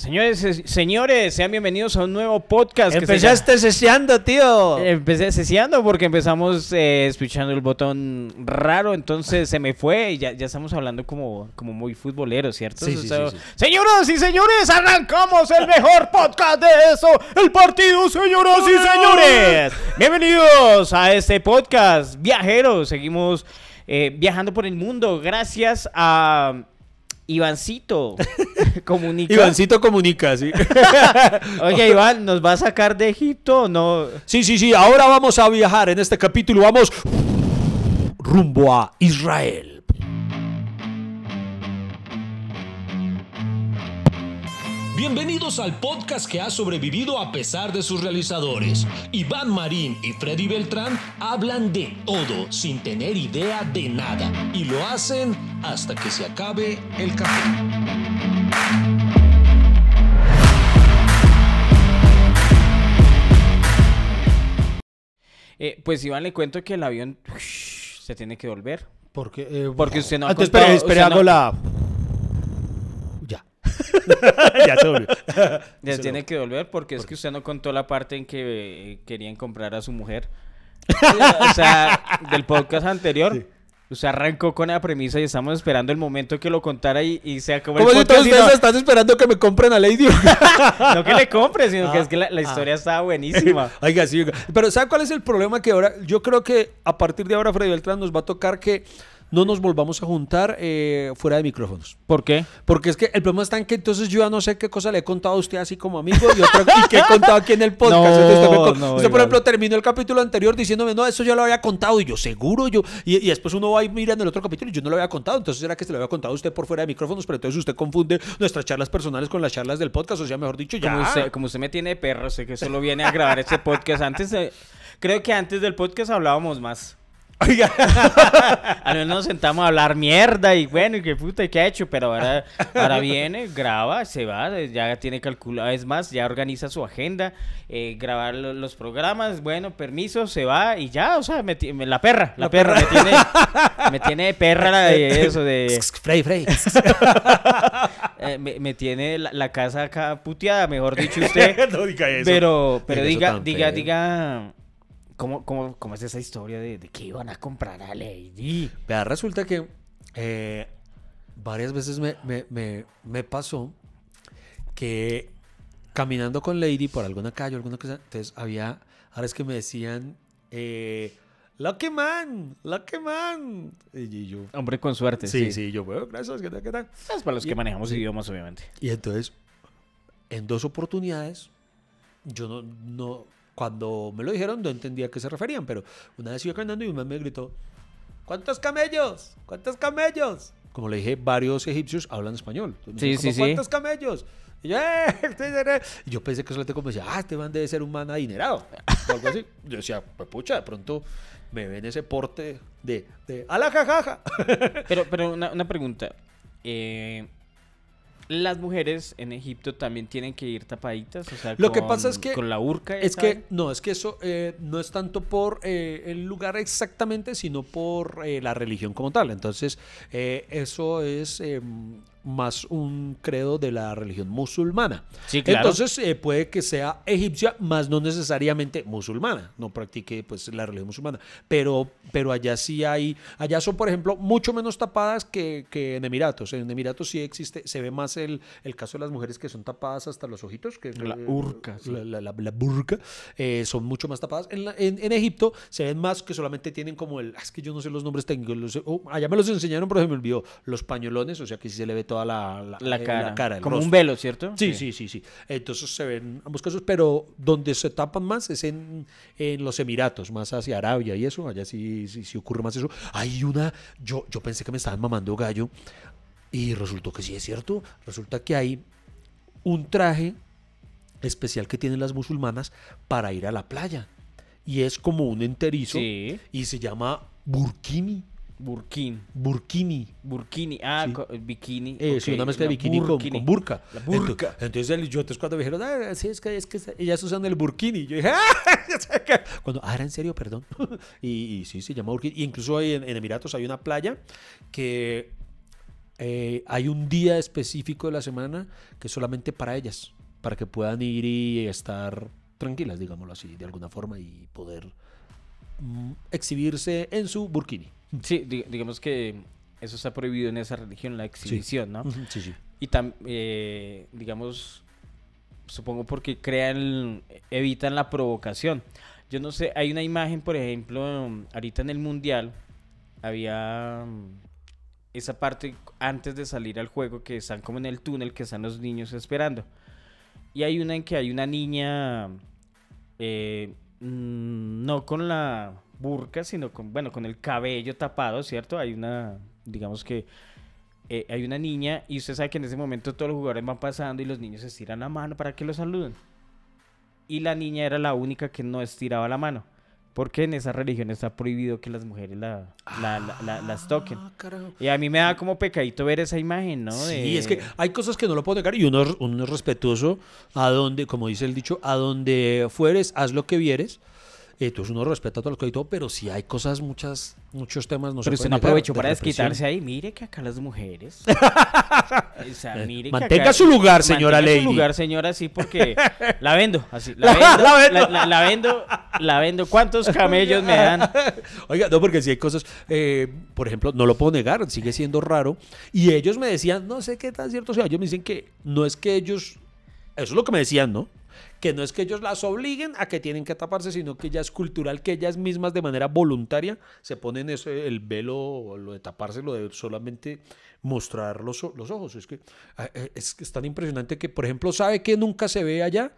Señores, señores, sean bienvenidos a un nuevo podcast. Empezaste ceseando, tío. Empecé ceseando porque empezamos eh, escuchando el botón raro, entonces se me fue y ya, ya estamos hablando como, como muy futboleros, ¿cierto? Sí, sí, está- sí, sí. Señoras y señores, arrancamos el mejor podcast de eso, el partido, señoras y señores. Bienvenidos a este podcast viajeros. Seguimos eh, viajando por el mundo gracias a Ivancito. Comunica. Ivancito comunica, sí. Oye, Iván, ¿nos va a sacar de Egipto o no? Sí, sí, sí. Ahora vamos a viajar en este capítulo. Vamos rumbo a Israel. Bienvenidos al podcast que ha sobrevivido a pesar de sus realizadores. Iván Marín y Freddy Beltrán hablan de todo sin tener idea de nada y lo hacen hasta que se acabe el café. Eh, pues Iván, le cuento que el avión se tiene que volver. Porque, eh, Porque usted no ha Antes, contado- espere, hago no- la. Ya. se volvió. Ya Se tiene lo- que volver porque es que usted no contó la parte en que eh, querían comprar a su mujer. o sea, del podcast anterior. Sí. Usted arrancó con la premisa y estamos esperando el momento que lo contara y, y se acabó el Como si podcast. todos ustedes no, están esperando que me compren a Lady. no que le compre, sino que Ah, es que la, la ah. historia estaba buenísima. Oiga, sí, oiga. Pero ¿sabe cuál es el problema? Que ahora, yo creo que a partir de ahora, Freddy Beltrán nos va a tocar que no nos volvamos a juntar eh, fuera de micrófonos. ¿Por qué? Porque es que el problema está en que entonces yo ya no sé qué cosa le he contado a usted así como amigo y, otra, y qué he contado aquí en el podcast. No, Entonces, usted, me co- no, usted, por ejemplo, terminó el capítulo anterior diciéndome, no, eso yo lo había contado. Y yo, seguro, yo. Y, y después uno va y mira en el otro capítulo y yo no lo había contado. Entonces era que se lo había contado a usted por fuera de micrófonos, pero entonces usted confunde nuestras charlas personales con las charlas del podcast. O sea, mejor dicho, ya. Como usted, como usted me tiene de perro, sé que solo viene a grabar este podcast. Antes creo que antes del podcast hablábamos más. Oiga. Al menos nos sentamos a hablar mierda y bueno, y qué puta, y qué ha hecho, pero ahora, ahora viene, graba, se va, ya tiene calculado, es más, ya organiza su agenda, eh, grabar lo- los programas, bueno, permiso, se va y ya, o sea, me me- la perra, la, La perra, perra. me tiene, me tiene de perra la de eso, de, Frey, Frey. eh, me, me tiene la, la casa acá puteada, mejor dicho usted. no diga eso. Pero, pero Diga diga, diga, ¿cómo, cómo, cómo es esa historia de, de que iban a comprar a Lady? Vea, resulta que eh, varias veces me, me- me- me pasó que caminando con Lady por alguna calle, alguna cosa, entonces había, ahora es que me decían, eh, Lucky Man, Lucky Man. Y yo, Hombre con suerte, sí, sí. sí, yo, bueno, gracias, ¿qué tal, qué tal? Es para los que Y- manejamos sí. idiomas, obviamente. Y entonces, en dos oportunidades, yo no, no, cuando me lo dijeron, no entendía a qué se referían, pero una vez iba caminando y un man me gritó, ¿cuántos camellos? ¿Cuántos camellos? Como le dije, varios egipcios hablan español. Entonces Sí, dijo, sí, "¿Cómo, sí. ¿Cuántos camellos? Y yo, "Eh, este es de-". Y yo pensé que solamente como decía, ah, este man debe ser un man adinerado. O algo así. Yo decía, pues pucha, de pronto me ven ese porte de, de a la jajaja. Pero, pero una, una pregunta. eh, ¿Las mujeres en Egipto también tienen que ir tapaditas? O sea, Lo que con- pasa es que- Con la urca. Es que, no, es que eso eh, no es tanto por eh, el lugar exactamente, sino por eh, la religión como tal. Entonces, eh, eso es eh, más un credo de la religión musulmana. Sí, claro. Entonces, eh, puede que sea egipcia, más no necesariamente musulmana. No practique pues la religión musulmana. Pero, pero allá sí hay, allá son, por ejemplo, mucho menos tapadas que, que en Emiratos. En Emiratos sí existe, se ve más el, el caso de las mujeres que son tapadas hasta los ojitos. Que es La eh, urca, sí. la, la- la- la burka, eh, son mucho más tapadas. En, en- en Egipto se ven más que solamente tienen como el. ah, Es que yo no sé los nombres técnicos. los- oh, allá me los enseñaron, pero se me olvidó. Los pañolones, o sea que sí se le ve toda la, la, La eh, cara. como un velo, ¿cierto? Sí, sí, sí, sí. Entonces se ven ambos casos, pero donde se tapan más es en, en los Emiratos, más hacia Arabia y eso. Allá sí, sí, sí ocurre más eso. Hay una. Yo, yo pensé que me estaban mamando gallo y resultó que sí es cierto. Resulta que hay un traje especial que tienen las musulmanas para ir a la playa. Y es como un enterizo Sí. y se llama burkini. Burkini. Burkini. Burkini. Ah, Sí. co- bikini. Eh, sí, una mezcla de bikini con, burkini. con burka. La burka. Entonces, entonces el- yo, entonces cuando me dijeron, ah, sí, es que, es que ellas usan el burkini. Yo dije, ah, ya sé que-". cuando, ah, era en serio, perdón. y, y sí, se llama burkini. Y incluso hay en, en Emiratos hay una playa que eh, hay un día específico de la semana que es solamente para ellas, para que puedan ir y estar tranquilas, digámoslo así, de alguna forma, y poder mm, exhibirse en su burkini. Sí, di- digamos que eso está prohibido en esa religión, la exhibición, ¿no? Sí, sí. Y tam- eh, digamos, supongo porque crean, evitan la provocación. Yo no sé, hay una imagen, por ejemplo, ahorita en el Mundial, había um, esa parte antes de salir al juego que están como en el túnel, que están los niños esperando. Y hay una en que hay una niña, eh, mm, no con la burka, sino con, bueno, con el cabello tapado, ¿cierto? Hay una, digamos que eh, hay una niña y usted sabe que en ese momento todos los jugadores van pasando y los niños estiran la mano para que los saluden. Y la niña era la única que no estiraba la mano. Porque en esa religión está prohibido que las mujeres la, la- la- la- las toquen. Ah, carajo. Y a mí me da como pecadito ver esa imagen, ¿no? Sí, De- es que hay cosas que no lo puedo negar y uno, uno es respetuoso a donde, como dice el dicho, a donde fueres, haz lo que vieres. Entonces uno respeta todo lo que hay todo, pero sí hay cosas, muchas, muchos temas no se Pero usted pueden no aprovechó para represión. desquitarse ahí. Mire que acá las mujeres. O sea, Eh, mire que mantenga acá- su lugar, señora mantenga Lady. su lugar, señora, sí, porque la vendo. Así, la vendo. La vendo. La, la- la vendo. La vendo. ¿Cuántos camellos me dan? Oiga, no, porque si hay cosas, eh, por ejemplo, no lo puedo negar, sigue siendo raro. Y ellos me decían, no sé qué tan cierto sea, ellos me dicen que no es que ellos, eso es lo que me decían, ¿no? Que no es que ellos las obliguen a que tienen que taparse, sino que ya es cultural que ellas mismas de manera voluntaria se ponen ese, el velo, lo de taparse, lo de solamente mostrar los, los ojos. Es que ah, eh, es, que es tan impresionante que, por ejemplo, sabe que nunca se ve allá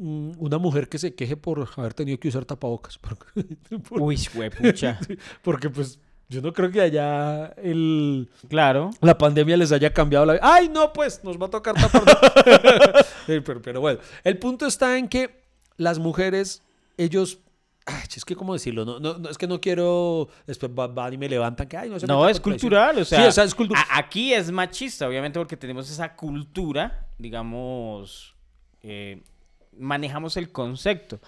Mm, una mujer que se queje por haber tenido que usar tapabocas. Uy, huepucha. porque pues yo no creo que allá el, Claro. la pandemia les haya cambiado la vida. ¡Ay, no, pues! Nos va a tocar tapar. Pero, pero bueno, el punto está en que las mujeres, ellos... Ay, es que, ¿cómo decirlo? No, no, no, es que no quiero... Después va- van y me levantan que, ay, no se No, metan es con traición". cultural, o sea, Sí, o sea, es cultural. a- aquí es machista, obviamente, porque tenemos esa cultura, digamos, eh, manejamos el concepto.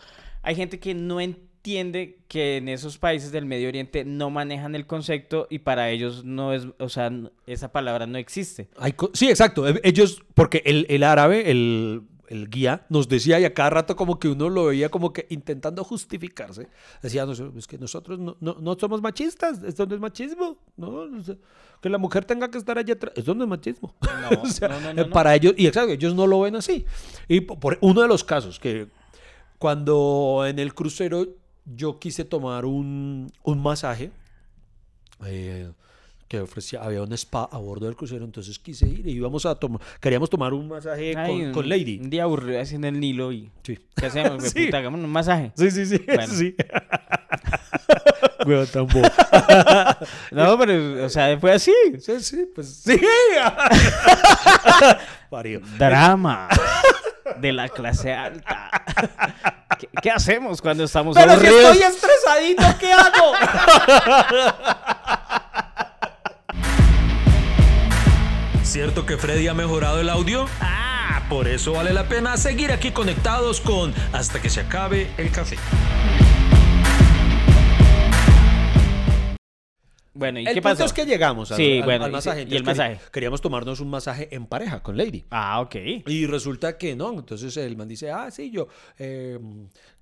Hay gente que no entiende que en esos países del Medio Oriente no manejan el concepto y para ellos no es, o sea, esa palabra no existe. Hay sí, exacto. E- Ellos, porque el, el árabe, el, el guía, nos decía y a cada rato como que uno lo veía como que intentando justificarse. Decía, "No, es que nosotros no, no, no somos machistas, esto no es machismo. ¿no? O sea, que la mujer tenga que estar allá atrás, eso no es machismo. No, O sea, no, eh, no. Para ellos, y exacto, ellos no lo ven así. Y po- por, uno de los casos que cuando en el crucero yo quise tomar un, un masaje, eh, que ofrecía, había un spa a bordo del crucero, entonces quise ir y íbamos a tomar, queríamos tomar un masaje Ay, con, un- con Lady. Un día aburrido así en el Nilo y Sí. ¿qué hacemos? Sí. Puta, un masaje. Sí, sí, sí. Bueno. sí. Huevo tan bobo. No, pero, o sea, fue así. Sí, sí, pues sí. Parió. Drama de la clase alta. ¿Qué, qué hacemos cuando estamos Pero si aburridos? estoy estresadito, ¿qué hago? ¿Cierto que Freddy ha mejorado el audio? Ah, por eso vale la pena seguir aquí conectados con Hasta que se acabe el café. Bueno, ¿y el qué punto pasó? es que llegamos al, Sí, al- bueno, al masaje. y el masaje. Queríamos tomarnos un masaje en pareja con Lady. Ah, ok. Y resulta que no, entonces el man dice, ah, sí, yo, eh,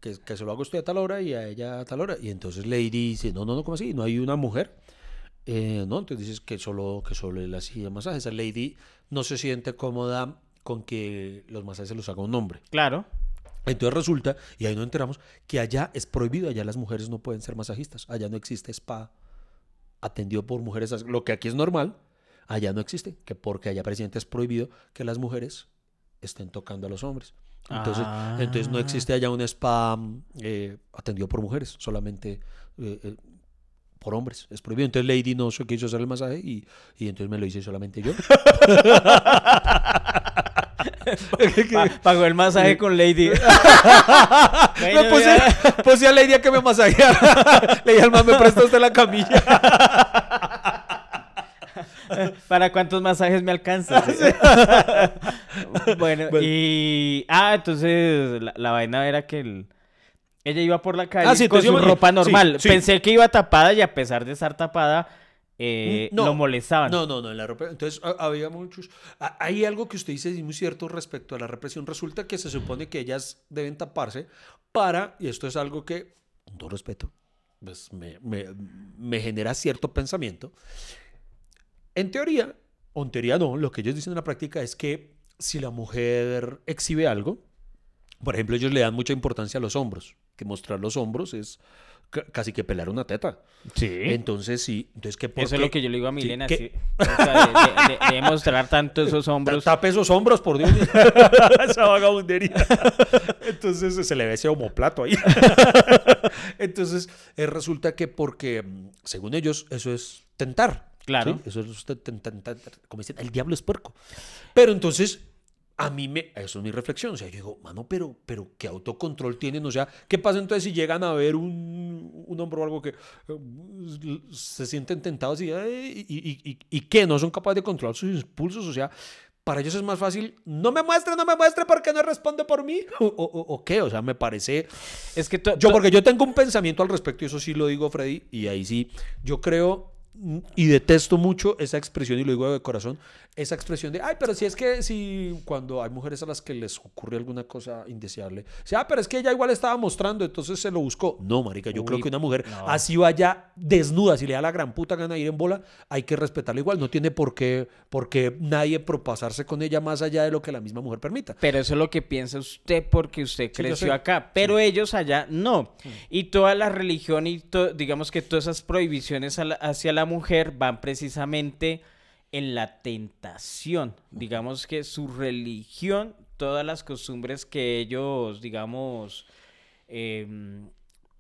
que, que se lo hago a usted a tal hora y a ella a tal hora. Y entonces Lady dice, no, no, no, ¿cómo así? ¿No hay una mujer? Eh, no, entonces dices que solo, que solo él hacía masajes. Esa Lady no se siente cómoda con que los masajes se los haga un hombre. Claro. Entonces resulta, y ahí nos enteramos, que allá es prohibido, allá las mujeres no pueden ser masajistas, allá no existe spa atendido por mujeres, lo que aquí es normal, allá no existe, que porque allá presidente es prohibido que las mujeres estén tocando a los hombres. Entonces, Ah. entonces no existe allá un spa mm, eh, atendido por mujeres, solamente eh, eh, por hombres, es prohibido. Entonces Lady no quiso hacer el masaje y, y entonces me lo hice solamente yo. Pa- pagó el masaje con Lady. Puse, puse a Lady a que me masajeara. Le dije al man, me presta usted la camilla. ¿Para cuántos masajes me alcanza? bueno, Bueno. y... Ah, entonces la, la vaina era que el- ella iba por la calle Ah, sí, con su yo ropa sí, normal. sí. Pensé que iba tapada y a pesar de estar tapada, eh, Mm, no. lo molestaban. No, no, no, en la. Entonces ha- había muchos. ha- Hay algo que usted dice es muy cierto respecto a la represión. Resulta que se supone que ellas deben taparse para, y esto es algo que, con todo respeto, pues me, me- me genera cierto pensamiento. En teoría, o en teoría no, lo que ellos dicen en la práctica es que si la mujer exhibe algo, por ejemplo, ellos le dan mucha importancia a los hombros, que mostrar los hombros es casi que pelar una teta. Sí. Entonces, sí, entonces que Eso es lo que yo le digo a Milena. ¿qué? sí. O sea, de, de- de- de mostrar tanto esos hombros. Tape esos hombros, por Dios. Esa vagabundería. Entonces se le ve ese homoplato ahí. Entonces eh, resulta que porque, mm, según ellos, eso es tentar. Claro. ¿sí? Eso es ten- ten- ten- como dicen, el diablo es puerco. Pero entonces, a mí me, eso es mi reflexión. O sea, yo digo, mano, pero, pero ¿qué autocontrol tienen? O sea, ¿qué pasa entonces si llegan a ver un, un hombre o algo que eh, se sienten tentados y, y, y, y, qué? ¿No son capaces de controlar sus impulsos? O sea, para ellos es más fácil, no me muestre, no me muestre porque no responde por mí. ¿O, o- o qué? O sea, me parece... Es que Yo, porque yo tengo un pensamiento al respecto, y eso sí lo digo, Freddy, y ahí sí, yo creo y detesto mucho esa expresión, y lo digo de corazón, esa expresión de, ay, pero si es que si cuando hay mujeres a las que les ocurre alguna cosa indeseable, sea, ah, pero es que ella igual estaba mostrando, entonces se lo buscó. No, marica, yo Uy, creo que una mujer no. así vaya desnuda, si le da la gran puta gana de ir en bola, hay que respetarla igual, no tiene por qué, por qué nadie propasarse con ella más allá de lo que la misma mujer permita. Pero eso es lo que piensa usted porque usted creció acá, pero ellos allá no. Y toda la religión y digamos que todas esas prohibiciones la- hacia la mujer van precisamente en la tentación. Digamos que su religión, todas las costumbres que ellos, digamos, em,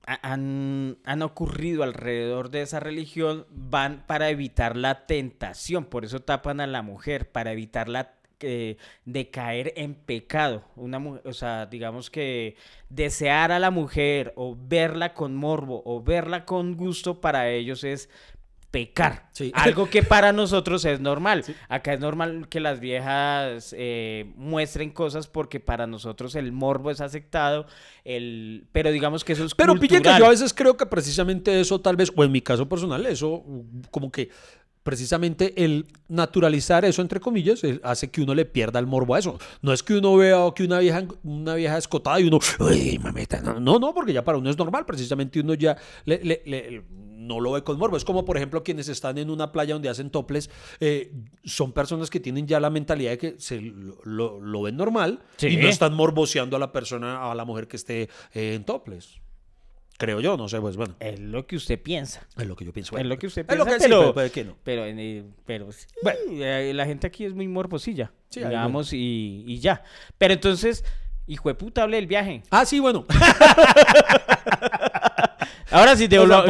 ha- han, han ocurrido alrededor de esa religión van para evitar la tentación. Por eso tapan a la mujer, para evitar la eh, de caer en pecado. Una o sea, digamos que desear a la mujer o verla con morbo o verla con gusto para ellos es pecar. Sí. Algo que para nosotros es normal. Acá es normal que las viejas eh, muestren cosas porque para nosotros el morbo es aceptado, el... pero digamos que eso es Pero pille que cultural. yo a veces creo que precisamente eso tal vez, o en mi caso personal, eso como que precisamente el naturalizar eso, entre comillas, eh, hace que uno le pierda el morbo a eso. No es que uno vea que una vieja, una vieja escotada y uno, uy, mamita, no, no, no, porque ya para uno es normal, precisamente uno ya le- le- le- no lo ve con morbo. Es como, por ejemplo, quienes están en una playa donde hacen toples, eh, son personas que tienen ya la mentalidad de que se lo, lo- lo ven normal Sí. y no están morboseando a la persona, a la mujer que esté eh, en toples. Creo yo, no sé, pues bueno. Es lo que usted piensa. Es lo que yo pienso. Es lo que usted Es lo piensa, que sí, pero- pero puede que no. Pero, en el- pero sí, Bueno. eh, la gente aquí es muy morbosilla, Sí, digamos, y, y ya. Pero entonces, hijo de puta, hable del viaje. Ah, sí, bueno. Ahora sí te O sea,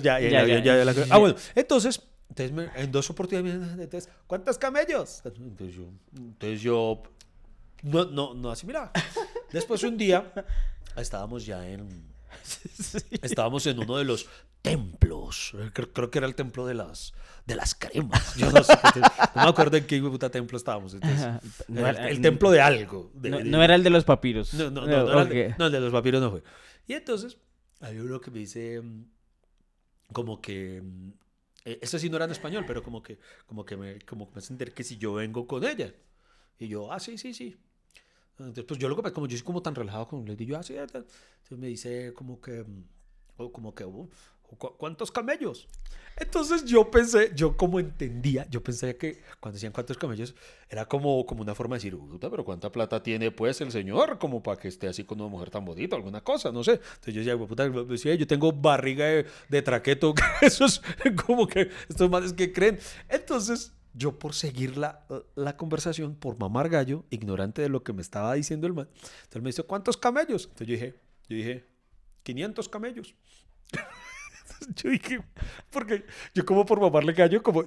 ya. ya, ya, Ya, Ah, bueno. Entonces, entonces me- en dos oportunidades, entonces, ¿cuántos camellos? Entonces yo, entonces yo, no, no, no, así, mira. Después un día, estábamos ya en, estábamos en uno de los templos. Creo, creo que era el templo de las, de las cremas. Yo no sé, no me acuerdo en qué puta templo estábamos. Entonces, No era el, el templo de algo. de- No, de- no era el de los papiros. no, no, no, no, era el no, el de los papiros no fue. Y entonces, hay uno que me dice, mm, como que, mm, eh, eso sí no era en español, pero como que, como que me, como que me entender que si yo vengo con ella. Y yo, ah, sí, sí, sí. Entonces, pues yo lo que pasa, como yo soy como tan relajado con él, y yo, ah, sí, ah. Entonces me dice como que, mm, o como que, ¿cu- ¿cuántos camellos? Entonces yo pensé, yo como entendía, yo pensé que cuando decían cuántos camellos, era como, como una forma de decir, pero cuánta plata tiene pues el señor, como para que esté así con una mujer tan bonita, alguna cosa, no sé. Entonces yo decía, puta, decía, yo tengo barriga de, de traqueto, que eso es como que estos manes que creen. Entonces yo por seguir la, la conversación, por mamar gallo, ignorante de lo que me estaba diciendo el man, entonces me dice, ¿cuántos camellos? Entonces yo dije, yo dije, 500 camellos. yo dije, porque yo como por mamarle gallo, como,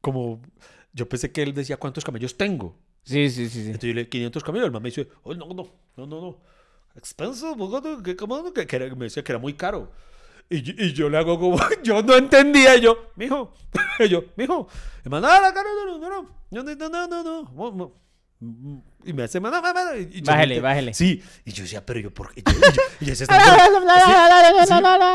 como, yo pensé que él decía, ¿cuántos camellos tengo? Sí, sí, sí. sí. Entonces yo le dije, 500 camellos. El man me dice, oh, no, no, no, no, no. Expensive, que, que, que era- me decía que era muy caro. Y, y yo le hago como, yo no entendía, y yo, mijo, y yo, mijo, el man, no, no, no, no, no, no, no, no, no, no, no, no, no, Y me hace, yo Bájele, me- bájele. Sí, y yo decía, pero yo, ¿por qué? Y yo, y yo- y ese está-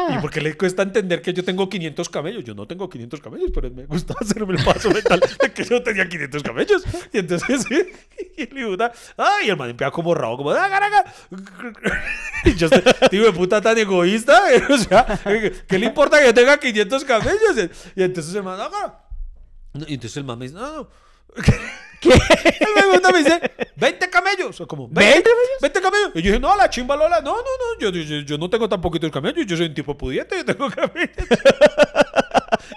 Sí, ¿Y por qué le cuesta entender que yo tengo 500 camellos? Yo no tengo 500 camellos, pero me gusta hacerme el paso mental de que yo tenía 500 camellos. Y entonces, sí, y el hijo de puta, ay, el man empieza como rabo, como, "Ah, caraca". Y yo, digo, de puta tan egoísta, o sea, ¿qué le importa que yo tenga 500 camellos? Y entonces el man, "Ah". y entonces el man me dice, no, no. ¿Qué? El me me dice, 20 camellos. O como, 20, ¿20 camellos? 20 camellos. Y yo dije, no, la chimba Lola, no, no, no, yo, yo, yo no tengo tan poquitos camellos, yo soy un tipo pudiente, yo tengo camellos.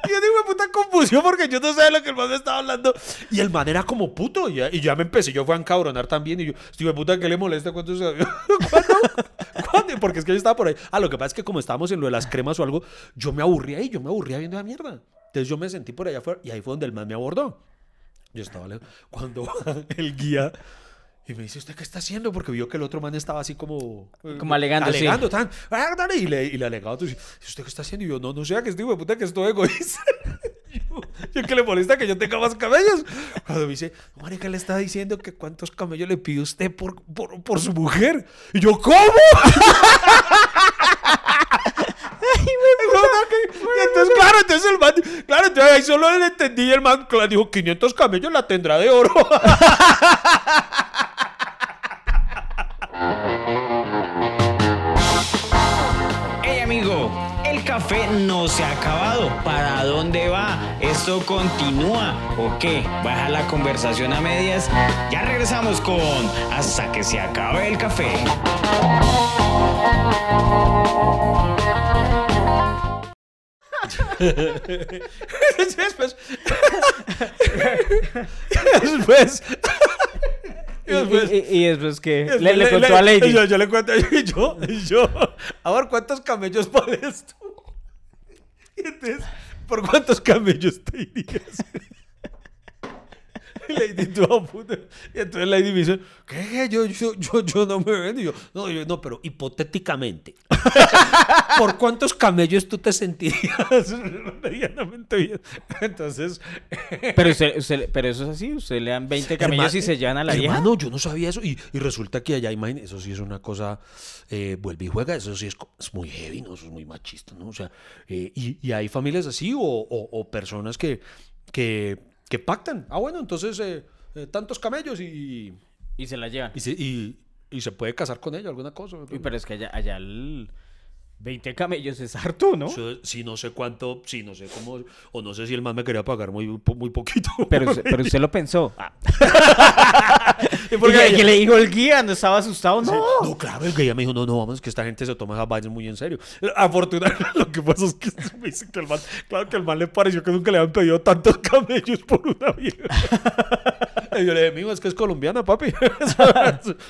y yo digo, puta confusión porque yo no sé de lo que el man me estaba hablando. Y el man era como puto, y ya, y ya me empecé, yo fui a encabronar también, y yo, estoy puta, ¿qué le molesta cuántos camellos? ¿Cuándo? ¿Cuándo? Porque es que yo estaba por ahí. Ah, lo que pasa es que como estábamos en lo de las cremas o algo, yo me aburría ahí, yo me aburría viendo la mierda. Entonces yo me sentí por allá afuera, y ahí fue donde el man me abordó. Yo estaba lejos. Cuando el guía y me dice, ¿usted qué está haciendo? Porque vio que el otro man estaba así como... eh, Como alegando, sí. Alegando, tan... "Ah, dale", Y le, y le alegaba. Entonces, ¿usted qué está haciendo? Y yo, no, no sea que estoy de puta, que estoy egoísta. yo, yo que le molesta que yo tenga más camellos. Cuando me dice, marica, le está diciendo que cuántos camellos le pide usted por, por, por su mujer. Y yo, ¿cómo? Y entonces, claro, entonces el man, claro, entonces ahí solo le entendí y el man claro, dijo, 500 camellos la tendrá de oro. Hey amigo, el café no se ha acabado. ¿Para dónde va? ¿Esto continúa o qué? ¿Baja la conversación a medias? Ya regresamos con Hasta que se acabe el café. Después, después, Y, después, y- y después que después le, le contó a Lady. Yo, yo le cuento y yo, y yo, a ver, ¿cuántos camellos vales tú? Y entonces, ¿por cuántos camellos te irías? Y Lady. Y entonces Lady me dice, ¿qué? Yo, yo, yo, yo no me vendo. Y yo, no, yo, no, pero hipotéticamente. ¿Por cuántos camellos tú te sentirías medianamente bien? Entonces, Pero, usted- usted- pero eso es así, usted le dan 20 camellos y se llevan a la vieja. Hermano, yo no sabía eso. Y, y resulta que allá, imagínate, eso sí es una cosa, eh, vuelve y juega, eso sí es, es muy heavy, ¿no? Eso es muy machista, ¿no? O sea, eh, y, y hay familias así o, o- o personas que, que, que pactan. Ah, bueno, entonces eh, eh, tantos camellos y, Y se la llevan. y, se, y, y se puede casar con ella, alguna cosa. Uy, pero es que allá, allá el 20 camellos es harto, ¿no? Yo, sí, no sé cuánto, sí, no sé cómo, o no sé si el man me quería pagar muy, muy poquito. Pero, usted- pero usted lo pensó. ¿Y ¿Y por qué? qué, qué le dijo el guía? ¿No estaba asustado? No. No, claro, el ella me dijo, no, no, vamos, que esta gente se toma esas vainas muy en serio. Afortunadamente, lo que pasa es que me dice que el man, claro que el man le pareció que nunca le habían pedido tantos camellos por una vieja. Y yo le dije, es que es colombiana, papi.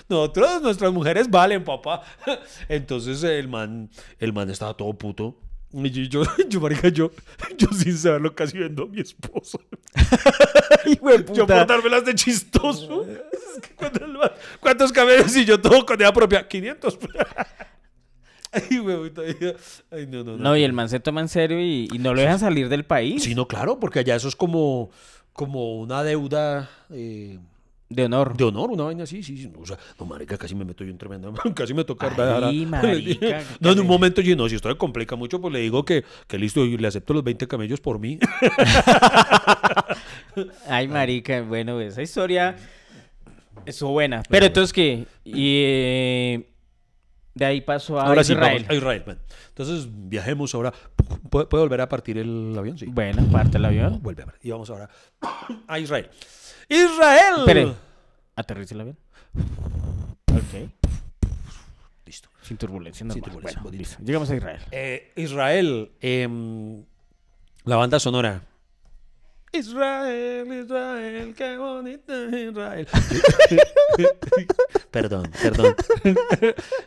Nosotros, nuestras mujeres valen, papá. Entonces el man, el man estaba todo puto. Y yo, yo, yo, marica, yo, yo sin saberlo casi vendo a mi de Yo por dármelas de chistoso. Es que cuando el man- ¿Cuántos camellos? Y yo todo con idea propia. 500. Ay, güey, Ay, no, no, no. No, y el man se toma en serio y, y no lo dejan salir del país. Sí, no, claro, porque allá eso es como, como una deuda eh, De honor. de honor, una vaina así. Sí, sí. O sea, no, marica, casi me meto yo en tremenda. Casi me toca. Ay, marica, No, en un momento yo no, si esto me complica mucho, pues le digo que, que listo, y le acepto los 20 camellos por mí. Ay, marica, bueno, esa historia estuvo buena. Pero entonces, ¿qué? Y eh, de ahí pasó a Ahora sí, Israel. vamos a Israel. man. Entonces, viajemos ahora. ¿Puede, puede volver a partir el avión? Sí. Bueno, parte el avión. Vuelve a ver. Y vamos ahora a Israel. ¡Israel! Espere. Aterriza el avión. Ok. Listo. Sin turbulencia, Sin turbulencia, Bueno, listo. Llegamos a Israel. Eh, Israel. em, la banda sonora. Israel, Israel, qué bonito es Israel. perdón, perdón.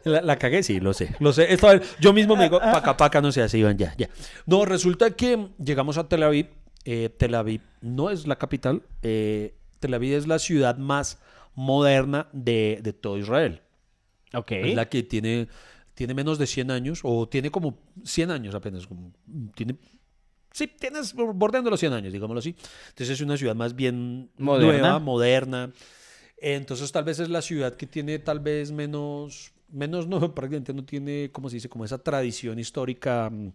La, la cagué, sí, lo sé. Lo sé. Vez yo mismo me digo, paca, paca, no sé, así iban ya, ya. No, resulta que llegamos a Tel Aviv. Eh, Tel Aviv no es la capital. eh, Tel Aviv es la ciudad más moderna de, de todo Israel. Ok. Es la que tiene, tiene menos de 100 años, o tiene como 100 años apenas. como- Tiene, sí, tienes bordeando los 100 años, digámoslo así. Entonces es una ciudad más bien Moderna. nueva, moderna. Entonces tal vez es la ciudad que tiene tal vez menos, menos no, prácticamente no tiene, como se dice, como esa tradición histórica mm,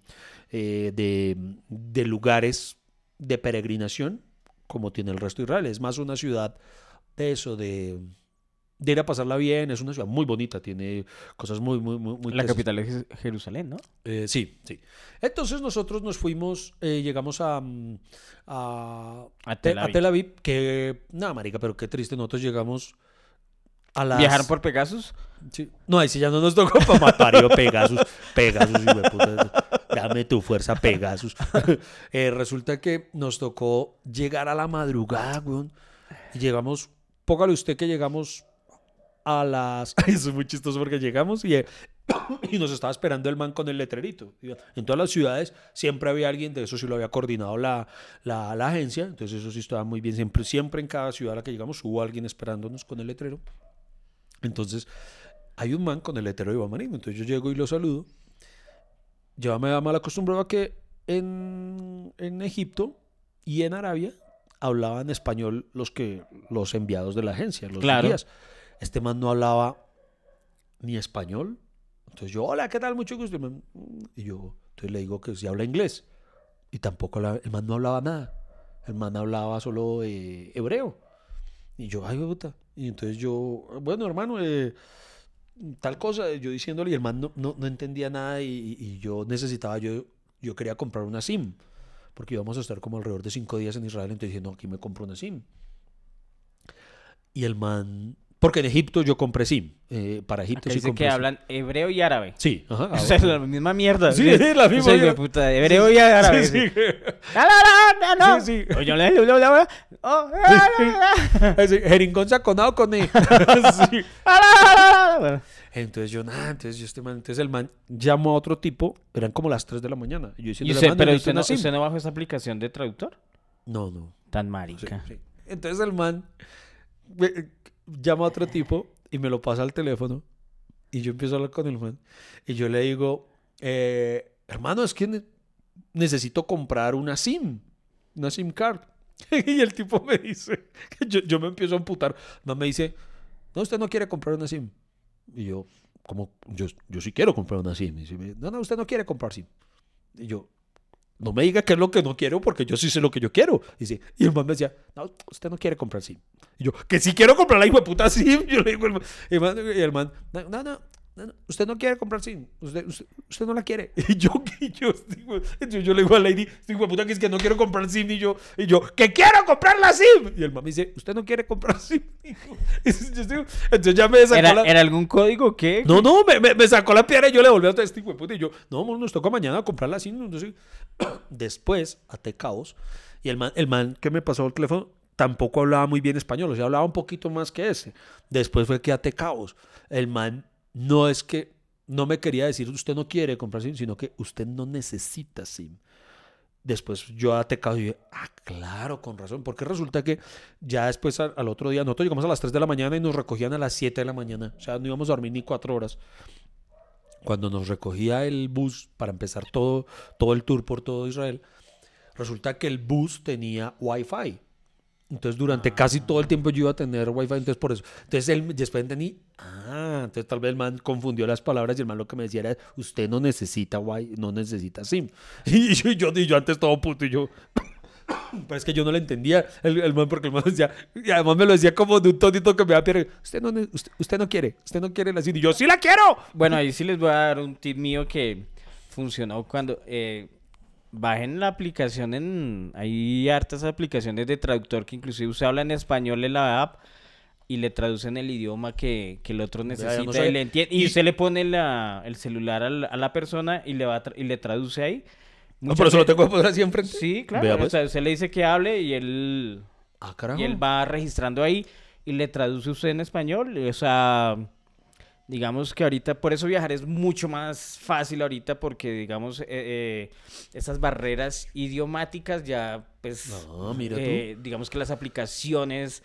eh, de, de lugares de peregrinación como tiene el resto de Israel. Es más una ciudad de eso, de, de ir a pasarla bien. Es una ciudad muy bonita, tiene cosas muy, muy, muy... muy La tesas. capital es Jerusalén, ¿no? Eh, sí, sí. Entonces nosotros nos fuimos, eh, llegamos a, mm, a, A Te- Tel a Aviv. Tel Aviv, que, nada, marica, pero qué triste, nosotros llegamos a las... ¿Viajaron por Pegasus? Sí. No, ahí sí ya no nos tocó para matar Pegasus, Pegasus, hijo de puta. Dame tu fuerza, Pegasus. Eh, resulta que nos tocó llegar a la madrugada, weón. Y llegamos, póngale usted que llegamos a las... Eso es muy chistoso porque llegamos y, eh, y nos estaba esperando el man con el letrerito. En todas las ciudades siempre había alguien, de eso sí lo había coordinado la, la, la agencia, entonces eso sí estaba muy bien. Siempre, siempre en cada ciudad a la que llegamos hubo alguien esperándonos con el letrero. Entonces, hay un man con el letrero de Iván Marino. Entonces yo llego y lo saludo. Yo me mal acostumbrado a que en, en Egipto y en Arabia hablaban español los que los enviados de la agencia, los Claro. guías. Este man no hablaba ni español. Entonces yo, hola, ¿qué tal? Mucho gusto. Y, "Mm", yo, entonces le digo que si habla inglés. Y tampoco el man no hablaba nada. El man hablaba solo eh, hebreo. Y yo, ay, puta. Y entonces yo, bueno, hermano, eh, tal cosa, yo diciéndole, y el man no, no, no entendía nada y, yo necesitaba, yo, yo quería comprar una SIM, porque íbamos a estar como alrededor de cinco días en Israel, entonces dije, no, aquí me compro una SIM. Y el man, porque en Egipto yo compré SIM, eh, para Egipto Acá sí dice compré que SIM. hablan hebreo y árabe. Sí, ajá. O sea, es la misma mierda. Sí, sí, la misma O sea, mierda. puta, hebreo y árabe. Sí, sí. No. Sí, sí. Oye, la, la, la, la, oh, la, la, la. Ese Jeringón saconado con él. Sí. Entonces yo, nada, entonces yo este man, entonces el man llamó a otro tipo, eran como las 3 de la mañana. Y yo ¿Y diciéndole, usted, "Man, pero usted no, una SIM". usted no bajó esa aplicación de traductor? No, no. Tan Sí, marica. sí. Entonces el man llama a otro tipo y me lo pasa al teléfono y yo empiezo a hablar con el man y yo le digo, eh, hermano, es que ne- necesito comprar una SIM, una SIM card. y el tipo me dice, yo, me empiezo a amputar, no me dice, no, usted no quiere comprar una SIM. Y yo, como, yo, yo sí quiero comprar una SIM. Y dice, no, no, usted no quiere comprar SIM. Y yo, no me diga qué es lo que no quiero porque yo sí sé lo que yo quiero. Y, sí, y el man me decía, no, usted no quiere comprar SIM. Y yo, que sí quiero comprar la hijo de puta SIM. Yo le digo, el man, y el man, no, no, no, usted no quiere comprar SIM. Usted, usted, usted no la quiere. Y yo, y yo, digo, entonces yo le digo a Lady, hijo de puta, que es que no quiero comprar SIM. Y yo, y yo, que quiero comprar la SIM. Y el man me dice, usted no quiere comprar SIM. Y yo- yo digo, entonces ya me sacó ¿Era, la... ¿Era algún código qué? No, no, me, me- me sacó la piedra y yo le volví a este hijo puta. Y yo, no, nos toca mañana comprarla así. Entonces, después, a Caos, y el man, el man que me pasó el teléfono tampoco hablaba muy bien español, o sea, hablaba un poquito más que ese. Después fue que a Caos, el man no es que no me quería decir usted no quiere comprar SIM, sino que usted no necesita SIM. Después yo a Caos y dije, ah, claro, con razón, porque resulta que ya después al, al otro día, nosotros llegamos a las 3 de la mañana y nos recogían a las 7 de la mañana, o sea, no íbamos a dormir ni 4 horas cuando nos recogía el bus para empezar todo, todo el tour por todo Israel, resulta que el bus tenía wifi. Entonces durante casi todo el tiempo yo iba a tener wifi, entonces por eso. Entonces él después entendí, ah, entonces tal vez el man confundió las palabras y el man lo que me decía era, usted no necesita wifi, no necesita SIM. Y yo, y yo, antes todo puto y yo... Pero es que yo no le entendía el, el man porque el man decía, y además me lo decía como de un tonito que me da piedra. Usted no, usted, no quiere, usted no quiere la SIM. Y yo, sí la quiero. Bueno, ahí sí les voy a dar un tip mío que funcionó cuando eh, bajen la aplicación en... Hay hartas aplicaciones de traductor que inclusive usted habla en español en la app y le traducen el idioma que, que el otro ya necesita no sé. y le entiende. Y, Y- usted le pone la- el celular a la, a la persona y le, va y le traduce ahí. No, por eso lo tengo que poner así enfrente. Sí, claro. Vea, o pues. sea, usted le dice que hable y él... Ah, carajo. Y él va registrando ahí y le traduce usted en español. O sea, digamos que ahorita, por eso viajar es mucho más fácil ahorita porque, digamos, eh, eh, esas barreras idiomáticas ya, pues, No, mira tú. eh, digamos que las aplicaciones...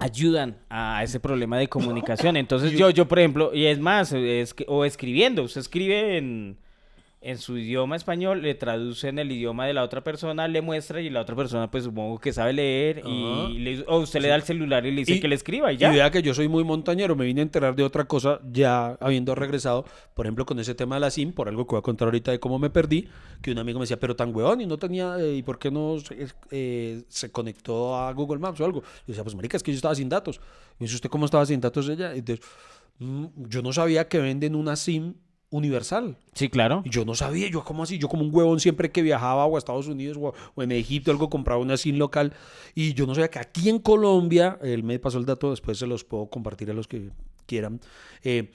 ayudan a ese problema de comunicación. Entonces yo, yo por ejemplo, y es más, es o escribiendo, usted escribe en, en su idioma español, le traduce en el idioma de la otra persona, le muestra y la otra persona pues supongo que sabe leer Ajá. y le- o usted le da el celular y le dice Y- que le escriba y Y ya. vea que yo soy muy montañero, me vine a enterar de otra cosa ya habiendo regresado, por ejemplo, con ese tema de la SIM, por algo que voy a contar ahorita de cómo me perdí, que un amigo me decía, pero tan huevón y no tenía, eh, ¿y por qué no se, eh, se conectó a Google Maps o algo? Y decía, pues marica, es que yo estaba sin datos. Y me dice, ¿usted cómo estaba sin datos ella? Entonces, mm, yo no sabía que venden una SIM universal. Sí, claro. Y yo no sabía, yo como así, yo como un huevón siempre que viajaba o a Estados Unidos o, o en Egipto algo compraba una SIM local y yo no sabía que aquí en Colombia, él me pasó el dato, después se los puedo compartir a los que quieran, eh,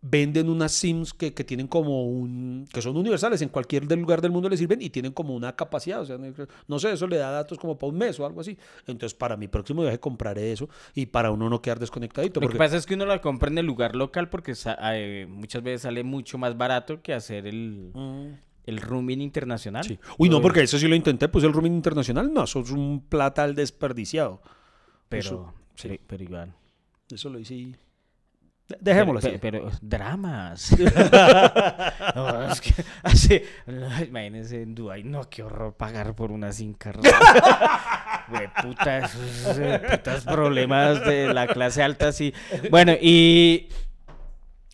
venden unas SIMs que, que tienen como un, que son universales, en cualquier lugar del mundo le sirven y tienen como una capacidad, o sea, no- sé, eso le da datos como para un mes o algo así. Entonces para mi próximo viaje compraré eso y para uno no quedar desconectadito. Lo porque- que pasa es que uno la compra en el lugar local porque eh, muchas veces sale mucho más barato que hacer el, Mm. el roaming internacional. Sí. Uy, no, porque eso sí lo intenté, pues el roaming internacional, no, eso es un plata al desperdiciado. Pero, Eso, sí. pero, pero igual. Eso lo hice y... De- Dejémoslo pero, así. Pero, pero, dramas. No, es que así, no, imagínense en Dubái, no, qué horror pagar por una sin carro. Putas, putas problemas de la clase alta, sí. Bueno, y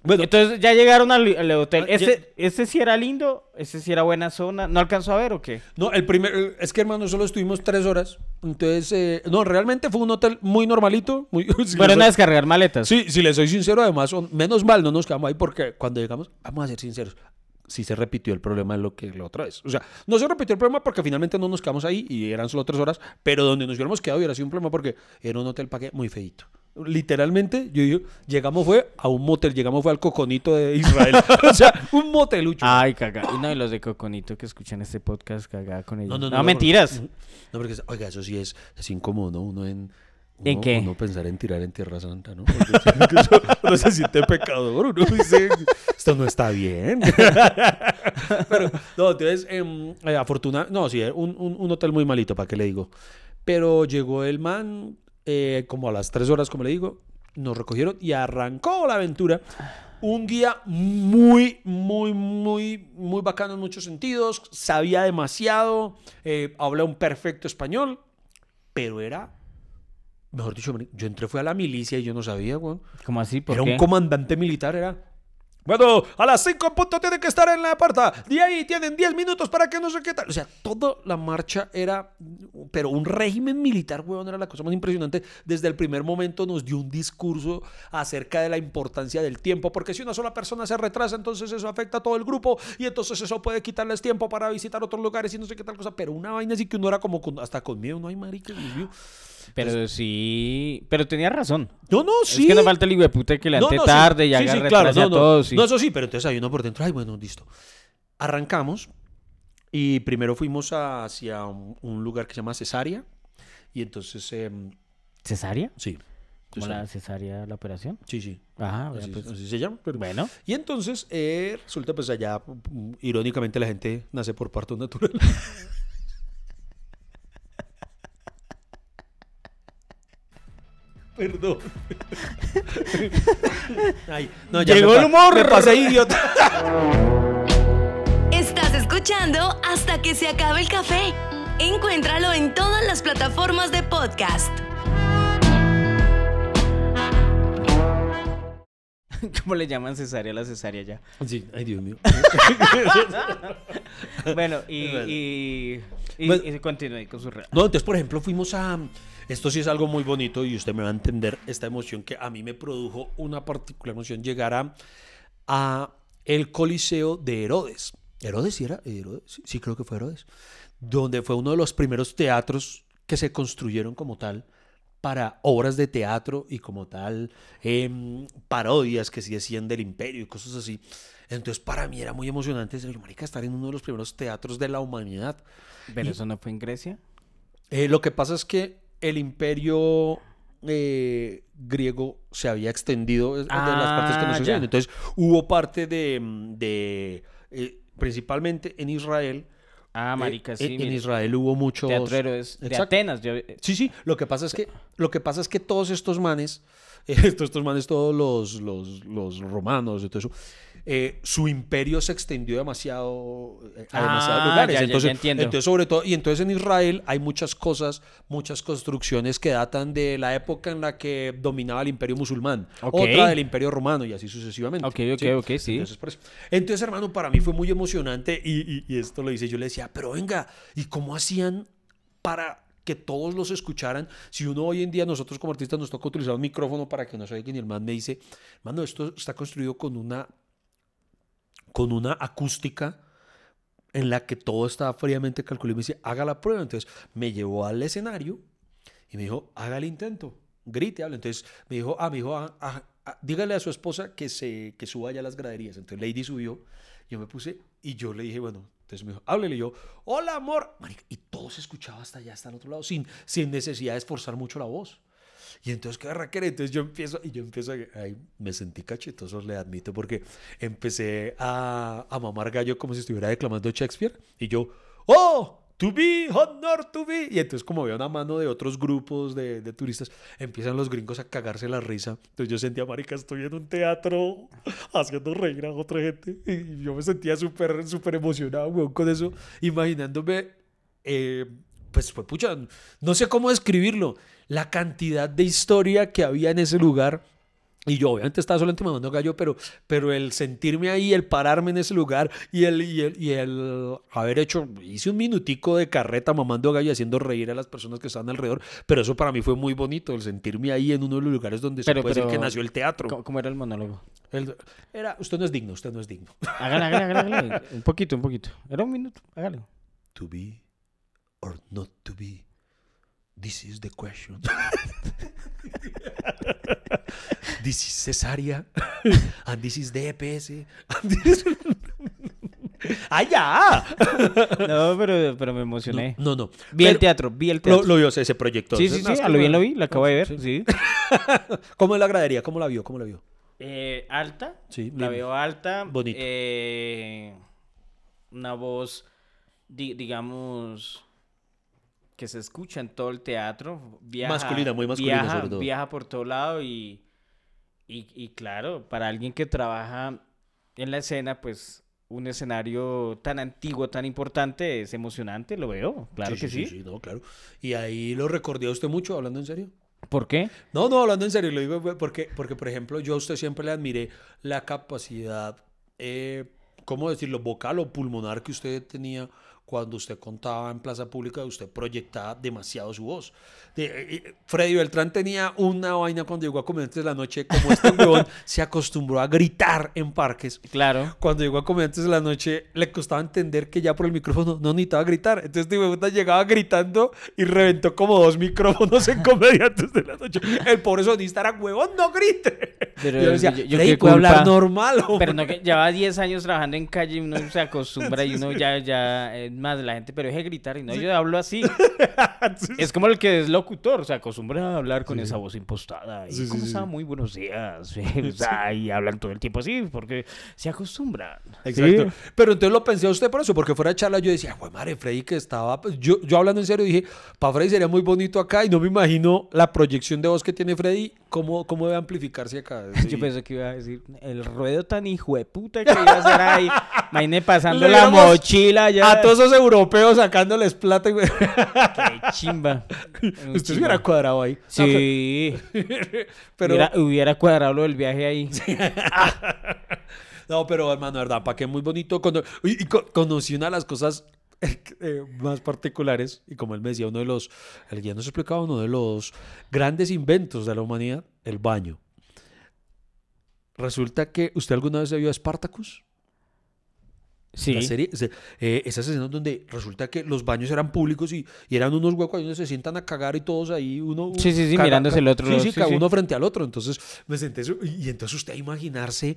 Bueno, entonces ya llegaron al, al hotel. Ah, ya- ¿Este, ¿Este sí era lindo? ¿Este sí era buena zona? ¿No alcanzó a ver o qué? no, el primer... Es que, hermano, solo estuvimos tres horas. Entonces, eh, no, realmente fue un hotel muy normalito. Muy, si soy- descargar maletas. Sí, si le soy sincero, además, son- menos mal no nos quedamos ahí porque cuando llegamos, vamos a ser sinceros, sí se repitió el problema de lo que la otra vez. O sea, no se repitió el problema porque finalmente no nos quedamos ahí y eran solo tres horas, pero donde nos hubiéramos quedado hubiera sido un problema porque era un hotel paquete muy feito. Literalmente, yo digo, llegamos fue a un motel, llegamos fue al coconito de Israel. o sea, un motelucho. Ay, caga. Y no, y los de Coconito que escuchan este podcast, cagada con ellos. No, No, no, no, no, mentiras. No, porque, oiga, eso sí es, es incómodo, ¿no? Uno en... ¿En uno- qué? Uno pensar en tirar en Tierra Santa, ¿no? Porque eso- uno se siente pecador, uno dice, esto no está bien. Pero, no, entonces, em, eh, afortuna- no, sí, un, un, un hotel muy malito, ¿para qué le digo? Pero llegó el man, eh, como a las tres horas, como le digo, nos recogieron y arrancó la aventura. Un guía muy, muy, muy, muy bacano en muchos sentidos. Sabía demasiado. eh, habla un perfecto español. Pero era, mejor dicho, yo entré fue a la milicia y yo no sabía, weón. ¿Cómo así? ¿Por Era qué? un comandante militar, era. Bueno, a las 5 en punto tienen que estar en la puerta. De ahí tienen 10 minutos para que no sé qué tal. O sea, toda la marcha era. Pero un régimen militar, weón, era la cosa más impresionante. Desde el primer momento nos dio un discurso acerca de la importancia del tiempo. Porque si una sola persona se retrasa, entonces eso afecta a todo el grupo. Y entonces eso puede quitarles tiempo para visitar otros lugares y no sé qué tal cosa. Pero una vaina así que uno era como con- hasta con miedo. No hay marica, Dios. Pero sí. Pero tenía razón. No, no, sí. Es que no falta el hijo de puta que le No, ante no, sí. tarde y Sí, haga sí, retrase claro, a no, no. todos. sí. No, eso sí, pero entonces hay uno por dentro. Ay, bueno, listo. Arrancamos y primero fuimos a- hacia un, un lugar que se llama Cesárea. Y entonces, em, ¿Cesárea? sí. ¿Cómo Cesárea. la cesárea la operación? Sí, sí. Ajá, Así, pues. así se llama. pero- Bueno. Y entonces eh, resulta, pues allá, mm, irónicamente, la gente nace por parto natural. Perdón. Ay, no, ya Llegó me el humor. Me pasé idiota. Estás escuchando hasta que se acabe el café. Encuéntralo en todas las plataformas de podcast. ¿Cómo le llaman cesárea a la cesárea ya? Sí, ay, Dios mío. Bueno, y, Bueno. y, y, Bueno. y continúe con su re- No, entonces, por ejemplo, fuimos a... Esto sí es algo muy bonito y usted me va a entender esta emoción que a mí me produjo una particular emoción llegar a, a el Coliseo de Herodes. ¿Herodes sí era? Herodes, sí, creo que fue Herodes. Donde fue uno de los primeros teatros que se construyeron como tal para obras de teatro y como tal em, parodias que se hacían del imperio y cosas así. Entonces para mí era muy emocionante decir, marica, estar en uno de los primeros teatros de la humanidad. ¿Pero Y- eso no fue en Grecia? Eh, lo que pasa es que el imperio eh, griego se había extendido de las partes que no Ah, sabían. Entonces hubo parte de, de, eh, principalmente en Israel. Ah, eh, marica, en- sí. en. Israel hubo muchos Teatro Héroes de Exacto. Atenas. yo- Sí, sí. Lo que pasa es que lo que pasa es que todos estos manes, eh, estos, estos manes, todos los, los, los romanos y todo eso, eh, su imperio se extendió demasiado eh, a Ah, demasiados lugares. ya, ya, ya entonces, entiendo. entonces, sobre todo, y entonces en Israel hay muchas cosas, muchas construcciones que datan de la época en la que dominaba el imperio musulmán, Ok. otra del imperio romano y así sucesivamente. Ok, ok, ok, sí. Entonces, por eso. Entonces, hermano, para mí fue muy emocionante y, y- y esto lo hice. Yo le decía, pero venga, ¿y cómo hacían para que todos los escucharan? Si uno hoy en día, nosotros como artistas, nos toca utilizar un micrófono para que no se oiga y el man me dice, mano, esto está construido con una, con una acústica en la que todo está fríamente calculado y me dice, haga la prueba. Entonces me llevó al escenario y me dijo, haga el intento, grite, hable. Entonces me dijo, ah, me dijo, ah, ah, ah, dígale a su esposa que, se, que suba ya a las graderías. Entonces Lady subió, yo me puse y yo le dije, bueno, entonces me dijo, háblele. Yo, hola, amor. Y todo se escuchaba hasta allá, hasta el otro lado, sin, sin necesidad de esforzar mucho la voz. Y entonces, ¿qué raquera? Entonces yo empiezo, y yo empiezo, a- ay, me sentí cachetoso, le admito, porque empecé a, a mamar gallo como si estuviera declamando Shakespeare. Y yo, ¡oh! To be, honor to be. Y entonces, como veo una mano de otros grupos de, de turistas, empiezan los gringos a cagarse la risa. Entonces yo sentía, marica, estoy en un teatro haciendo reír a otra gente. Y yo me sentía súper, súper emocionado, weón, con eso, imaginándome eh, pues fue pucha, no sé cómo describirlo, la cantidad de historia que había en ese lugar. Y yo obviamente estaba solamente mamando gallo, pero, pero el sentirme ahí, el pararme en ese lugar y el, y, el, y el haber hecho, hice un minutico de carreta mamando gallo y haciendo reír a las personas que estaban alrededor, pero eso para mí fue muy bonito, el sentirme ahí en uno de los lugares donde Pero- se puede decir pero- que nació el teatro. ¿Cómo, era el monólogo? El- era, usted no es digno, usted no es digno. Hágale, hágale, hágale. Un poquito, un poquito. Era un minuto, hágale. To be or not to be, this is the question. this is cesárea and this is the EPS. and this- ¡Ah, ya! No, pero, pero me emocioné. No, no. Vi el teatro, vi el teatro. lo vio, se, se proyectó. sí, sí, sí, a lo bien es lo vi, lo acabo de ver, Sí. sí. ¿Cómo la gradería? ¿Cómo la vio? ¿Cómo la vio? Eh, alta, Sí, la bien. veo alta. Bonito. eh, una voz, di- digamos, que se escucha en todo el teatro. Viaja, Masculina, muy masculina, viaja, sobre todo. Viaja por todo lado y, y, y claro, para alguien que trabaja en la escena, pues un escenario tan antiguo, tan importante, es emocionante, lo veo, claro que sí. no, claro. Y ahí lo recordé a usted mucho, hablando en serio. ¿Por qué? No, no, hablando en serio, lo digo porque, porque por ejemplo, yo a usted siempre le admiré la capacidad, eh, ¿cómo decirlo?, vocal o pulmonar que usted tenía cuando usted contaba en plaza pública, usted proyectaba demasiado su voz. De- eh, eh, Freddy Beltrán tenía una vaina cuando llegó a Comediantes de la Noche, como este huevón se acostumbró a gritar en parques. Claro. Cuando llegó a Comediantes de la Noche, le costaba entender que ya por el micrófono no necesitaba gritar. Entonces, este puta llegaba gritando y reventó como dos micrófonos en Comediantes de la Noche. El pobre sonista era huevón, no grite. Pero yo decía, yo- yo "Freddy, puede hablar culpa". normal. hombre". Pero no que lleva 10 años trabajando en calle y uno se acostumbra y uno ya, ya, es más la gente, pero deje de gritar y no, yo hablo así. es como el que es locutor, se acostumbra a hablar con esa voz impostada. Y, ¿Cómo está? Muy buenos días. O sea, y hablan todo el tiempo así porque se acostumbran. Exacto. Pero entonces lo pensé a usted por eso, porque fuera de charla yo decía, güey, madre, Freddy que estaba. pues, Yo, yo hablando en serio dije, para Freddy sería muy bonito acá y no me imagino la proyección de voz que tiene Freddy, cómo, cómo debe amplificarse acá. Yo Sí. pensé que iba a decir el ruedo tan hijo de puta que iba a hacer ahí. Imagínate pasando la mochila ya. A todos esos europeos sacándoles plata. Qué chimba. Usted hubiera cuadrado ahí. Sí. Pero, hubiera, hubiera cuadrado lo del viaje ahí. no, pero hermano, verdad, para que muy bonito. Cuando, y, y co- conocí una de las cosas eh, más particulares, y como él me decía, uno de los, el guía nos explicaba, uno de los grandes inventos de la humanidad, el baño. Resulta que usted alguna vez vio a Spartacus. Sí. La serie, se- eh, esas escenas donde resulta que los baños eran públicos y, y eran unos huecos donde se sientan a cagar y todos ahí, uno... Sí, sí, sí, mirándose el otro Sí, sí, sí, cada sí. uno frente al otro. Entonces me senté y entonces usted a imaginarse,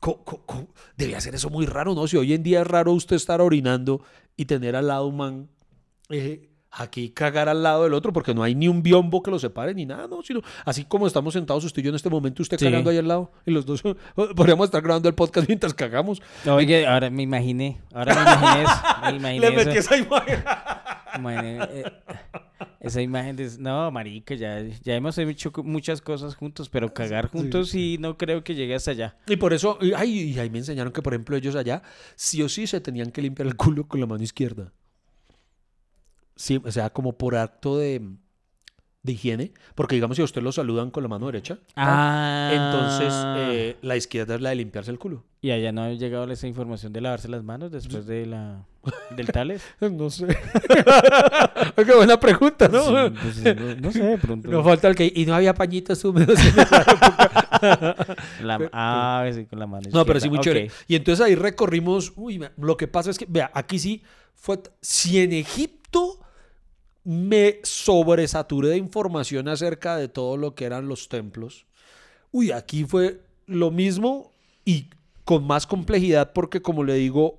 co- co- co- debía ser eso muy raro, ¿no? Si hoy en día es raro usted estar orinando y tener al lado un man... eh, Aquí cagar al lado del otro porque no hay ni un biombo que lo separe ni nada, ¿no? Sino así como estamos sentados usted y yo en este momento, usted Sí. cagando ahí al lado y los dos podríamos estar grabando el podcast mientras cagamos. Oye, ahora me imaginé. Ahora me imaginé eso. Me imaginé Le metí eso. esa imagen. Imaginé, eh, Esa imagen de... No, marica, ya, ya hemos hecho muchas cosas juntos, pero cagar juntos sí no creo que llegue hasta allá. Y por eso, y- ay, y ahí me enseñaron que, por ejemplo, ellos allá, sí o sí se tenían que limpiar el culo con la mano izquierda. Sí, o sea, como por acto de, de higiene. Porque, digamos, si a usted lo saludan con la mano derecha, Ah. entonces eh, la izquierda es la de limpiarse el culo. Y allá no ha llegado esa información de lavarse las manos después de la del Tales. No sé. Qué buena pregunta, ¿no? Sí, pues, no, no sé, pronto. No falta el que. Y no había pañitos húmedos en esa época. La- ah, sí, con la mano No, pero sí, muy Ok. chévere. Y entonces ahí recorrimos. Uy, lo que pasa es que, vea, aquí sí fue. Si en Egipto me sobresaturé de información acerca de todo lo que eran los templos, uy, aquí fue lo mismo y con más complejidad, porque como le digo,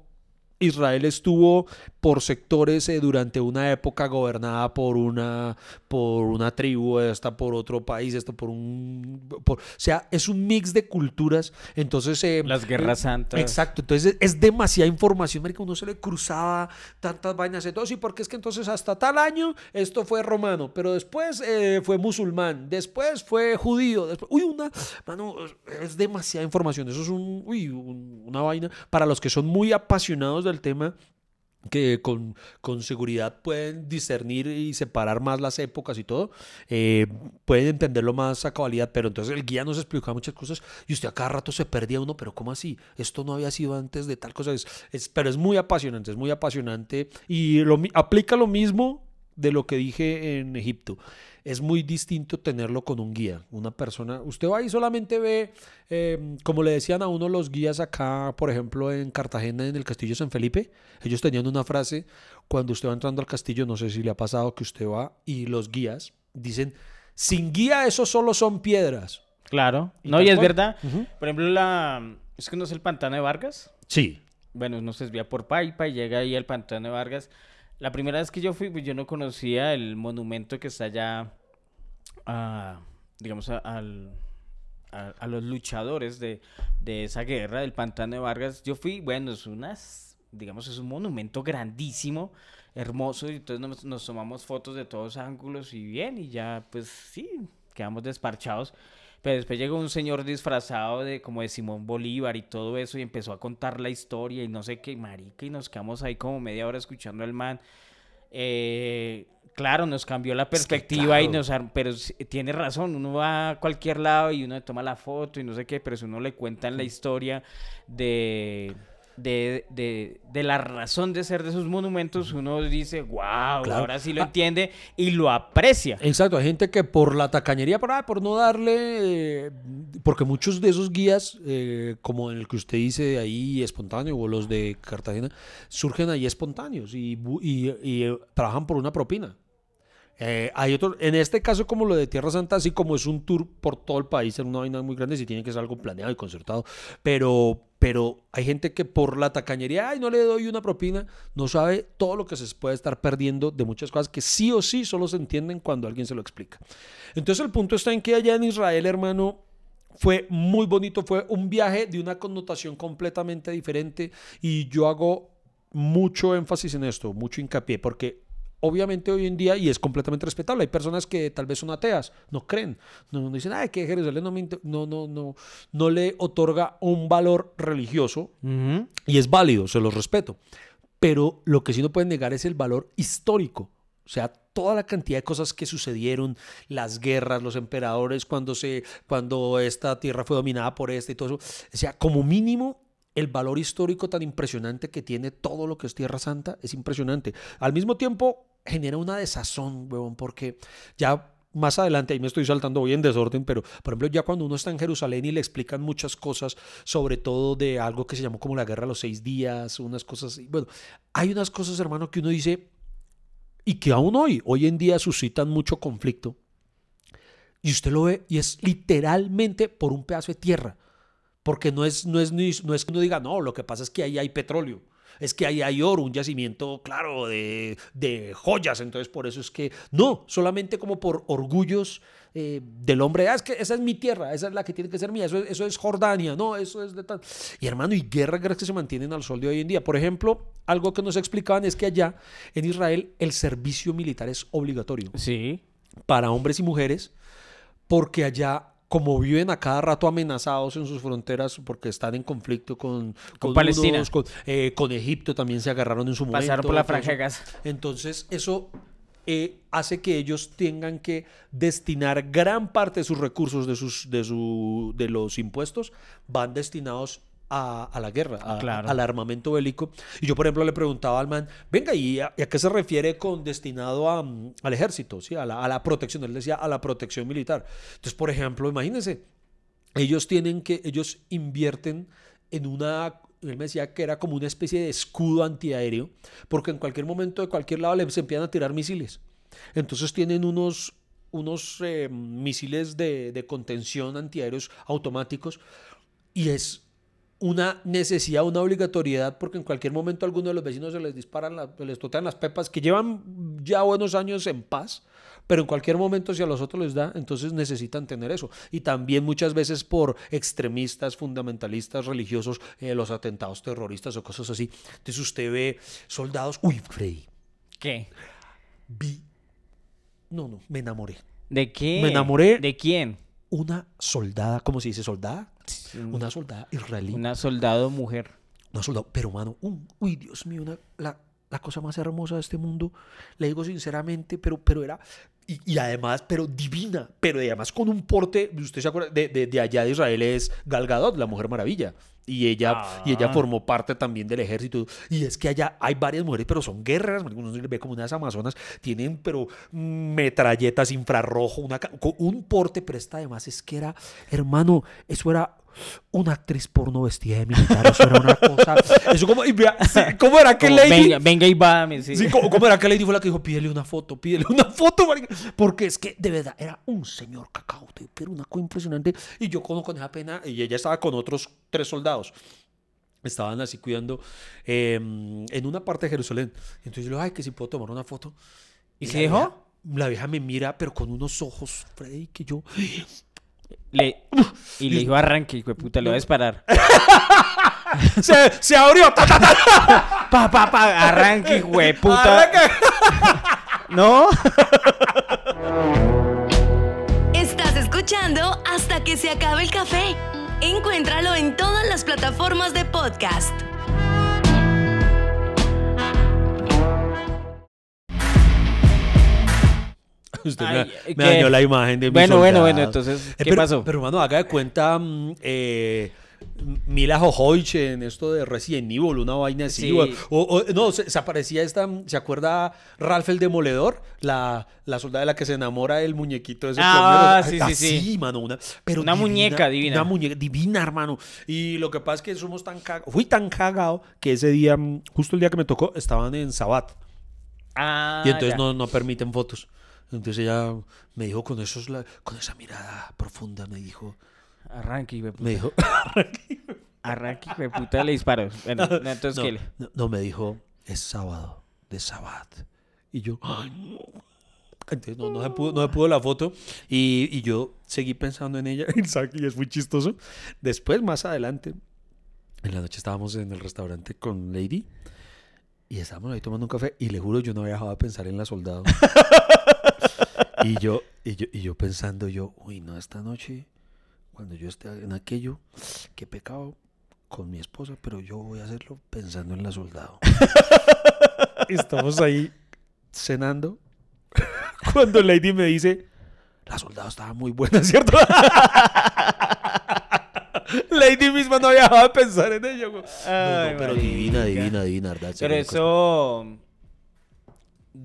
Israel estuvo por sectores eh, durante una época gobernada por una por una tribu, esta por otro país, esta por un por- o sea, es un mix de culturas, entonces eh, Las guerras santas. Exacto, entonces es, demasiada información, marica, uno se le cruzaba tantas vainas de todo, sí, porque es que entonces hasta tal año esto fue romano, pero después eh, fue musulmán, después fue judío, después, uy, una, mano, es demasiada información, eso es un, uy, un- una vaina. Para los que son muy apasionados del tema que con, con seguridad pueden discernir y separar más las épocas y todo, eh, pueden entenderlo más a cabalidad, pero entonces el guía nos explicaba muchas cosas y usted a cada rato se perdía uno, pero ¿cómo así? Esto no había sido antes de tal cosa, es, es- pero es muy apasionante, es muy apasionante y lo, aplica lo mismo de lo que dije en Egipto. Es muy distinto tenerlo con un guía, una persona. Usted va y solamente ve, eh, como le decían a uno los guías acá, por ejemplo, en Cartagena, en el Castillo San Felipe, ellos tenían una frase, cuando usted va entrando al castillo, no sé si le ha pasado que usted va y los guías dicen, sin guía eso solo son piedras. Claro. Y No, y es cual. verdad. Por ejemplo, la es que no es el pantano de Vargas. Sí. Bueno, uno se desvía por Paipa y llega ahí al pantano de Vargas. La primera vez que yo fui, pues yo no conocía el monumento que está allá, digamos, a, al- a los luchadores de, de esa guerra del pantano de Vargas. Yo fui, bueno, es unas, digamos, es un monumento grandísimo, hermoso, y entonces nos, nos tomamos fotos de todos ángulos y bien, y ya, pues sí, quedamos desparchados. Pero después llegó un señor disfrazado de como de Simón Bolívar y todo eso y empezó a contar la historia y no sé qué, marica, y nos quedamos ahí como media hora escuchando al man. Eh, claro, nos cambió la perspectiva y claro. nos... Pero tiene razón, uno va a cualquier lado y uno toma la foto y no sé qué, pero si uno le cuentan la historia de... De, de, de la razón de ser de esos monumentos, uno dice, wow, Claro. ahora sí lo Ah. entiende y lo aprecia. Exacto, hay gente que por la tacañería, por, ah, por no darle, eh, porque muchos de esos guías, eh, como el que usted dice ahí espontáneo, o los de Cartagena, surgen ahí espontáneos y, y- y, eh, trabajan por una propina. Eh, hay otros, en este caso como lo de Tierra Santa, así como es un tour por todo el país, es una vaina muy grande, si tiene que ser algo planeado y concertado, pero, pero hay gente que por la tacañería, ay, no le doy una propina, no sabe todo lo que se puede estar perdiendo de muchas cosas que sí o sí solo se entienden cuando alguien se lo explica. Entonces el punto está en que allá en Israel, hermano, fue muy bonito, fue un viaje de una connotación completamente diferente y yo hago mucho énfasis en esto, mucho hincapié, porque obviamente hoy en día, y es completamente respetable, hay personas que tal vez son ateas, no creen, no, no dicen, ay, que Jerusalén no, me no, no, no, no le otorga un valor religioso, y es válido, se los respeto. Pero lo que sí no pueden negar es el valor histórico. O sea, toda la cantidad de cosas que sucedieron, las guerras, los emperadores, cuando, se, cuando esta tierra fue dominada por este y todo eso. O sea, como mínimo, el valor histórico tan impresionante que tiene todo lo que es Tierra Santa es impresionante. Al mismo tiempo, genera una desazón, huevón, porque ya más adelante, ahí me estoy saltando, voy en desorden, pero por ejemplo, ya cuando uno está en Jerusalén y le explican muchas cosas, sobre todo de algo que se llamó como la guerra de los seis días, unas cosas así. Bueno, hay unas cosas, hermano, que uno dice, y que aún hoy, hoy en día suscitan mucho conflicto. Y usted lo ve y es literalmente por un pedazo de tierra. Porque no es, no no es que uno diga, no, lo que pasa es que ahí hay petróleo. Es que ahí hay oro, un yacimiento, claro, de, de joyas. Entonces, por eso es que, no, solamente como por orgullos eh, del hombre, ah, es que esa es mi tierra, esa es la que tiene que ser mía, eso, es- eso es Jordania, no, eso es de tal. Y hermano, y guerras, guerras que se mantienen al sol de hoy en día. Por ejemplo, algo que nos explicaban es que allá en Israel el servicio militar es obligatorio Sí. para hombres y mujeres, porque allá, como viven a cada rato amenazados en sus fronteras, porque están en conflicto con, Con Palestina. unos, con, eh, con Egipto también se agarraron en su momento. Pasaron por la franja de. Gaza. Entonces, eso eh, hace que ellos tengan que destinar gran parte de sus recursos, de, sus, de, su, de los impuestos, van destinados a, a la guerra, a- Claro. al armamento bélico. Y yo, por ejemplo, le preguntaba al man, venga, ¿y a, y a qué se refiere con destinado mm, al ejército? ¿sí? A, la, a la protección. Él decía a la protección militar. Entonces, por ejemplo, imagínense, ellos tienen que, ellos invierten en una, él me decía que era como una especie de escudo antiaéreo, porque en cualquier momento de cualquier lado les empiezan a tirar misiles. Entonces tienen unos, unos eh, misiles de, de contención antiaéreos automáticos y es una necesidad, una obligatoriedad, porque en cualquier momento a alguno de los vecinos se les disparan, la- se les totean las pepas, que llevan ya buenos años en paz, pero en cualquier momento si a los otros les da, entonces necesitan tener eso. Y también muchas veces por extremistas, fundamentalistas, religiosos, eh, los atentados terroristas o cosas así. Entonces usted ve soldados, uy, Freddy, ¿Qué? vi, no, no, me enamoré. ¿De qué? Me enamoré. ¿De quién? Una soldada, ¿cómo se dice? ¿Soldada? Una soldada israelí. Una soldado mujer. No, soldado, pero mano, un, uy, Dios mío, una- la, la cosa más hermosa de este mundo, le digo sinceramente, pero, pero era, y, y además, pero divina, pero además con un porte, usted se acuerda, de, de, de allá de Israel es Gal Gadot, la Mujer Maravilla, y ella, y ella Ah. formó parte también del ejército, y es que allá hay varias mujeres, pero son guerreras, uno se les ve como unas amazonas, tienen, pero metralletas, infrarrojo, una, un porte, pero esta además es que era, hermano, eso era una actriz porno vestida de militar, eso era una cosa, eso como, y vea, sí, ¿cómo era que Como, Lady? venga, venga y va. sí. Sí, ¿cómo, cómo era que Lady fue la que dijo, pídele una foto, pídele una foto, marica"? porque es que de verdad era un señor cacaute, pero una cosa impresionante, y yo con, con esa pena, y ella estaba con otros tres soldados, estaban así cuidando eh, en una parte de Jerusalén, entonces yo le digo, ay, que si puedo tomar una foto. ¿Y la se dejó? vieja- La vieja me mira, pero con unos ojos, Freddy, que yo... Le, y le dijo arranque, hijo de puta, le voy a disparar. se, se abrió. ta, ta, ta. Pa, pa, pa, arranque, hijo de puta. ¿No? Estás escuchando hasta que se acabe el café. Encuéntralo en todas las plataformas de podcast. Usted Ay, me, ¿qué? me dañó la imagen de mi Bueno, bueno, bueno, entonces, ¿qué pero, pasó? Pero, hermano, haga de cuenta mm, eh, Mila Jojoich en esto de Resident Evil, una vaina así. Sí. O, no, se, se aparecía esta, ¿se acuerda Ralph el Demoledor? La, la soldada de la que se enamora el muñequito ese. Ah, plomero. sí, sí, Así, sí. mano, una, pero Una muñeca divina. Una muñeca divina, hermano. Y lo que pasa es que somos tan cagados, fui tan cagado que ese día, mm, justo el día que me tocó, estaban en Sabat. Ah, Y entonces ya. no, no permiten fotos. Entonces ella me dijo con esos con esa mirada profunda, me dijo, Arranque, puta. me dijo, Arranque, de puta, le disparo. Bueno, no, entonces, no, ¿qué le? no, no, me dijo, es sábado, de Sabat. Y yo, "Ay, no". Entonces no, no se pudo, no se pudo la foto y, y yo seguí pensando en ella, y es muy chistoso. Después, más adelante, en la noche estábamos en el restaurante con Lady y estábamos ahí tomando un café y le juro yo no había dejado de pensar en la soldado. Y yo, y yo, y yo pensando yo, uy, no, esta noche, cuando yo esté en aquello, qué pecado con mi esposa, pero yo voy a hacerlo pensando en la soldado. Estamos ahí cenando cuando Lady me dice, la soldado estaba muy buena, ¿cierto? Lady misma no había dejado de pensar en ella. güey. No, Ay, no, pero marica. divina, divina, divina, ¿verdad? Pero eso.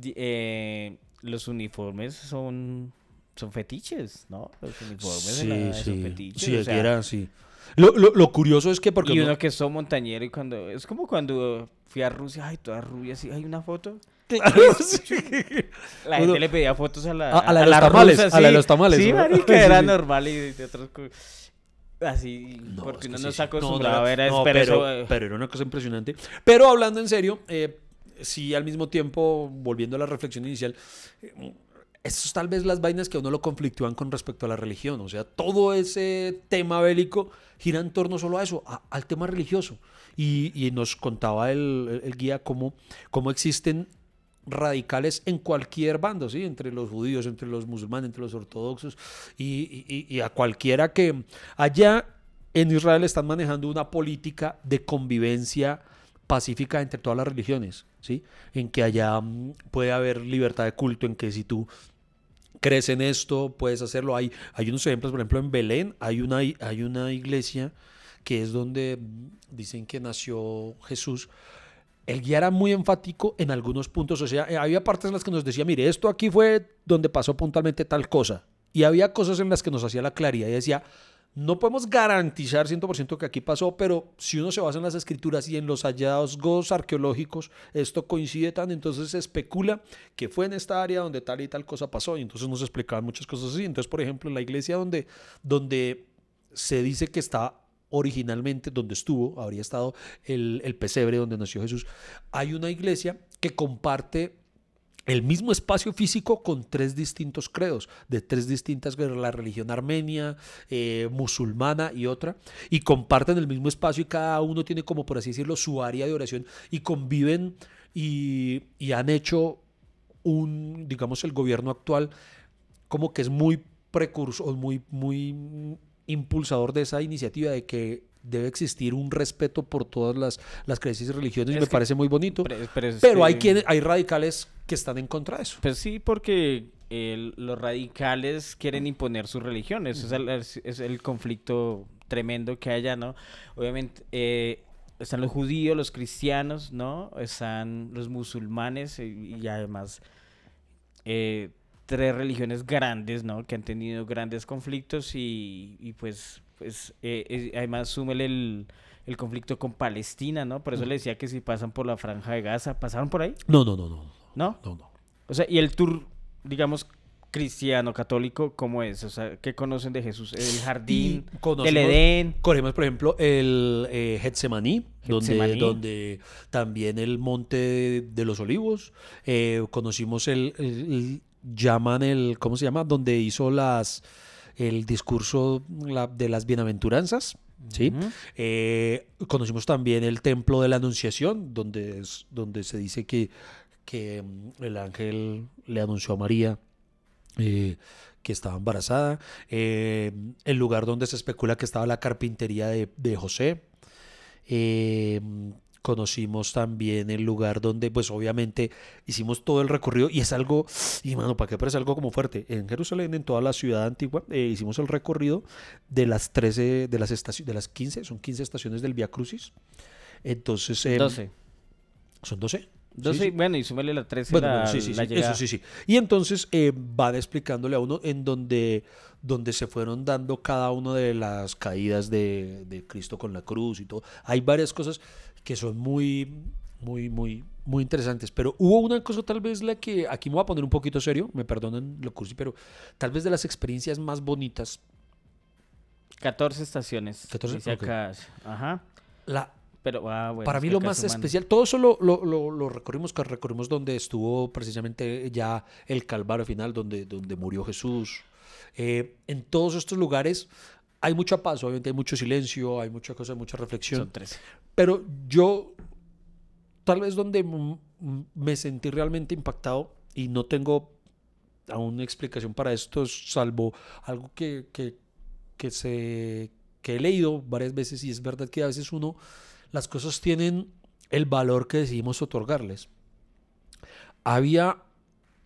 eh, los uniformes son. Son fetiches, ¿no? Los uniformes de la- Sí, son sí. fetiches. Sí, o sea, era así. Lo, lo, lo curioso es que porque y no- uno que es montañero y cuando. Es como cuando fui a Rusia, ay, toda rubia, así, hay una foto. Claro, sí. La Uno- gente le pedía fotos a la. A- a la de los tamales, a la de los tamales, Sí, ¿no? marica, Sí, era sí. normal y de otros. co- Así, No, porque uno no sí, está sí. No, acostumbrado no, a ver a no, pero, pero era una cosa impresionante. Pero hablando en serio, eh, sí, al mismo tiempo, volviendo a la reflexión inicial, eh, Estas tal vez las vainas que a uno lo conflictúan con respecto a la religión. O sea, todo ese tema bélico gira en torno solo a eso, al tema religioso. Y, nos contaba el, guía cómo, cómo existen radicales en cualquier bando, ¿sí? Entre los judíos, entre los musulmanes, entre los ortodoxos y- y a cualquiera que allá en Israel están manejando una política de convivencia pacífica entre todas las religiones, ¿sí? En que allá mm, puede haber libertad de culto, en que si tú crees en esto, puedes hacerlo. Hay, hay unos ejemplos, por ejemplo, en Belén hay una, hay una iglesia que es donde mm, dicen que nació Jesús. El guía era muy enfático en algunos puntos, o sea, eh, había partes en las que nos decía, mire, esto aquí fue donde pasó puntualmente tal cosa. Y había cosas en las que nos hacía la claridad y decía, no podemos garantizar 100% que aquí pasó, pero si uno se basa en las escrituras y en los hallazgos arqueológicos, esto coincide tan, entonces se especula que fue en esta área donde tal y tal cosa pasó, y entonces nos explicaban muchas cosas así. Entonces, por ejemplo, la iglesia donde, donde se dice que está originalmente, donde estuvo, habría estado el pesebre donde nació Jesús, hay una iglesia que comparte el mismo espacio físico con tres distintos credos, de tres distintas, la religión armenia, eh, musulmana y otra, y comparten el mismo espacio y cada uno tiene como, por así decirlo, su área de oración y conviven y, y han hecho un, digamos, el gobierno actual como que es muy precursor, muy, muy impulsador de esa iniciativa de que debe existir un respeto por todas las, las creencias y religiones y me parece muy bonito. Pero, pero hay quienes, hay radicales que están en contra de eso. Pues sí, porque el- los radicales quieren imponer su religión. Ese es, el, es- el conflicto tremendo que hay allá, ¿no? Obviamente eh, están los judíos, los cristianos, ¿no? Están los musulmanes y, y además eh, tres religiones grandes, ¿no? Que han tenido grandes conflictos y, y pues, pues eh, eh, además súmele el, el conflicto con Palestina, ¿no? Por eso le decía que si pasan por la franja de Gaza, ¿pasaron por ahí? No, no, no, no. ¿No? No, no. O sea, y el tour, digamos, cristiano, católico, ¿cómo es? O sea, ¿qué conocen de Jesús? El jardín, del Edén. Conocemos, por ejemplo, el eh, Getsemaní, donde, Getsemaní. donde también el Monte de, de los Olivos. Eh, conocimos el, el- el- llaman el, ¿cómo se llama? Donde hizo las el discurso la- de las bienaventuranzas. ¿sí? Eh, conocimos también el Templo de la Anunciación, donde, es, donde se dice que, que mm, el ángel le anunció a María eh, que estaba embarazada, eh, el lugar donde se especula que estaba la carpintería de, de José. Eh, conocimos también el lugar donde, pues obviamente, hicimos todo el recorrido y es algo, y mano, ¿para qué? Pero es algo como fuerte. En Jerusalén, en toda la ciudad antigua, eh, hicimos el recorrido de las 13, de las estaciones, de las 15, son 15 estaciones del Via Crucis. Entonces, em, 12. ¿son 12? 12, Sí, bueno, y súmele la 13, Bueno, la, bueno, sí, sí, la eso sí, sí. Y entonces eh, van explicándole a uno en donde, donde se fueron dando cada una de las caídas de, de Cristo con la cruz y todo. Hay varias cosas que son muy, muy, muy, muy interesantes. Pero hubo una cosa tal vez la que, aquí me voy a poner un poquito serio, me perdonan lo cursi, pero tal vez de las experiencias más bonitas 14 estaciones. 14, dice ok. acá. Ajá. la, Pero, ah, bueno, Para mí lo más especial, todo eso lo, lo, lo- lo recorrimos, que recorrimos donde estuvo precisamente ya el Calvario final, donde, donde murió Jesús. Eh, en todos estos lugares hay mucha paz, obviamente hay mucho silencio, hay mucha cosa, mucha reflexión. Son 13. Pero yo, tal vez donde me sentí realmente impactado y no tengo aún explicación para esto, salvo algo que, que, que se, que he leído varias veces y es verdad que a veces uno, las cosas tienen el valor que decidimos otorgarles. Había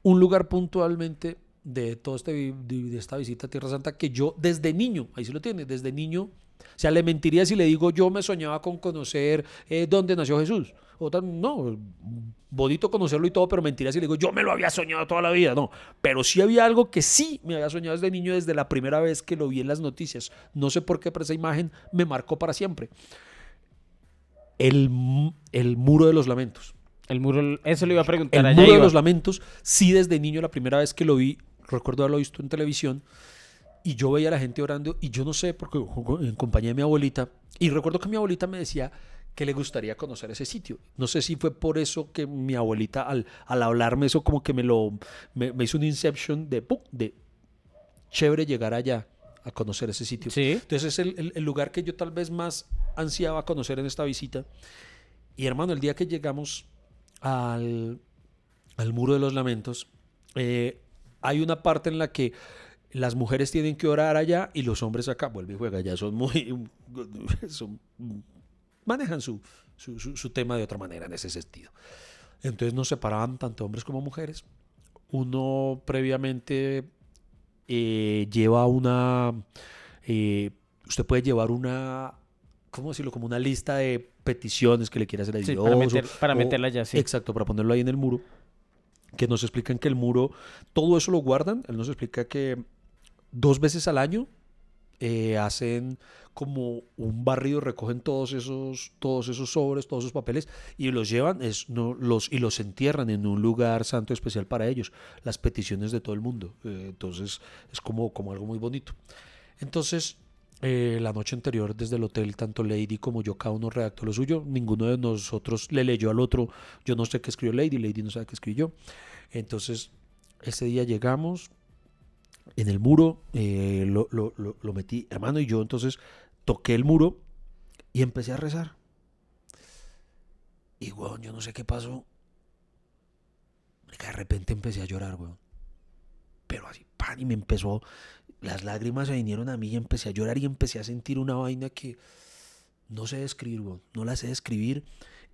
un lugar puntualmente de toda este, esta visita a Tierra Santa que yo desde niño, ahí sí lo tiene, desde niño, o sea, le mentiría si le digo yo me soñaba con conocer eh, dónde nació Jesús. O no, bonito conocerlo y todo, pero mentiría si le digo yo me lo había soñado toda la vida. No, pero sí había algo que sí me había soñado desde niño, desde la primera vez que lo vi en las noticias. No sé por qué, pero esa imagen me marcó para siempre. El, el muro de los lamentos. El muro, eso le iba a preguntar El allá. muro de los lamentos, sí desde niño, la primera vez que lo vi, recuerdo haberlo visto en televisión, y yo veía a la gente orando, y yo no sé, porque en compañía de mi abuelita, y recuerdo que mi abuelita me decía que le gustaría conocer ese sitio. No sé si fue por eso que mi abuelita al, al hablarme eso como que me lo me, me hizo un inception de, ¡pum! de chévere llegar allá a conocer ese sitio. Sí. Entonces es el, el- el lugar que yo tal vez más ansiaba conocer en esta visita. Y hermano, el día que llegamos al, al Muro de los Lamentos, eh, hay una parte en la que las mujeres tienen que orar allá y los hombres acá, vuelve y juega, ya son muy... son- manejan su, su, su- su tema de otra manera en ese sentido. Entonces nos separaban tanto hombres como mujeres. Uno previamente eh, lleva una... eh, usted puede llevar una... ¿Cómo decirlo? Como una lista de peticiones que le quiere hacer a Sí, Dios. para, meter- para o- meterla ya, sí. Exacto, para ponerlo ahí en el muro. Que nos explican que el muro, todo eso lo guardan. Él nos explica que dos veces al año eh, hacen como un barrido, recogen todos esos, todos esos sobres, todos esos papeles y los llevan es, no, los, y los entierran en un lugar santo especial para ellos, las peticiones de todo el mundo. Eh, entonces es como, como algo muy bonito. Entonces, eh, la noche anterior desde el hotel, tanto Lady como yo, cada uno redactó lo suyo. Ninguno de nosotros le leyó al otro. Yo no sé qué escribió Lady, Lady no sabe qué escribió. Entonces, ese día llegamos en el muro, eh, lo, lo- lo- metí, hermano, y yo entonces toqué el muro y empecé a rezar. Y, weón, yo no sé qué pasó. De repente empecé a llorar, weón. Pero así, pan, y me empezó, las lágrimas se vinieron a mí y empecé a llorar y empecé a sentir una vaina que no sé describir, weón, no la sé describir.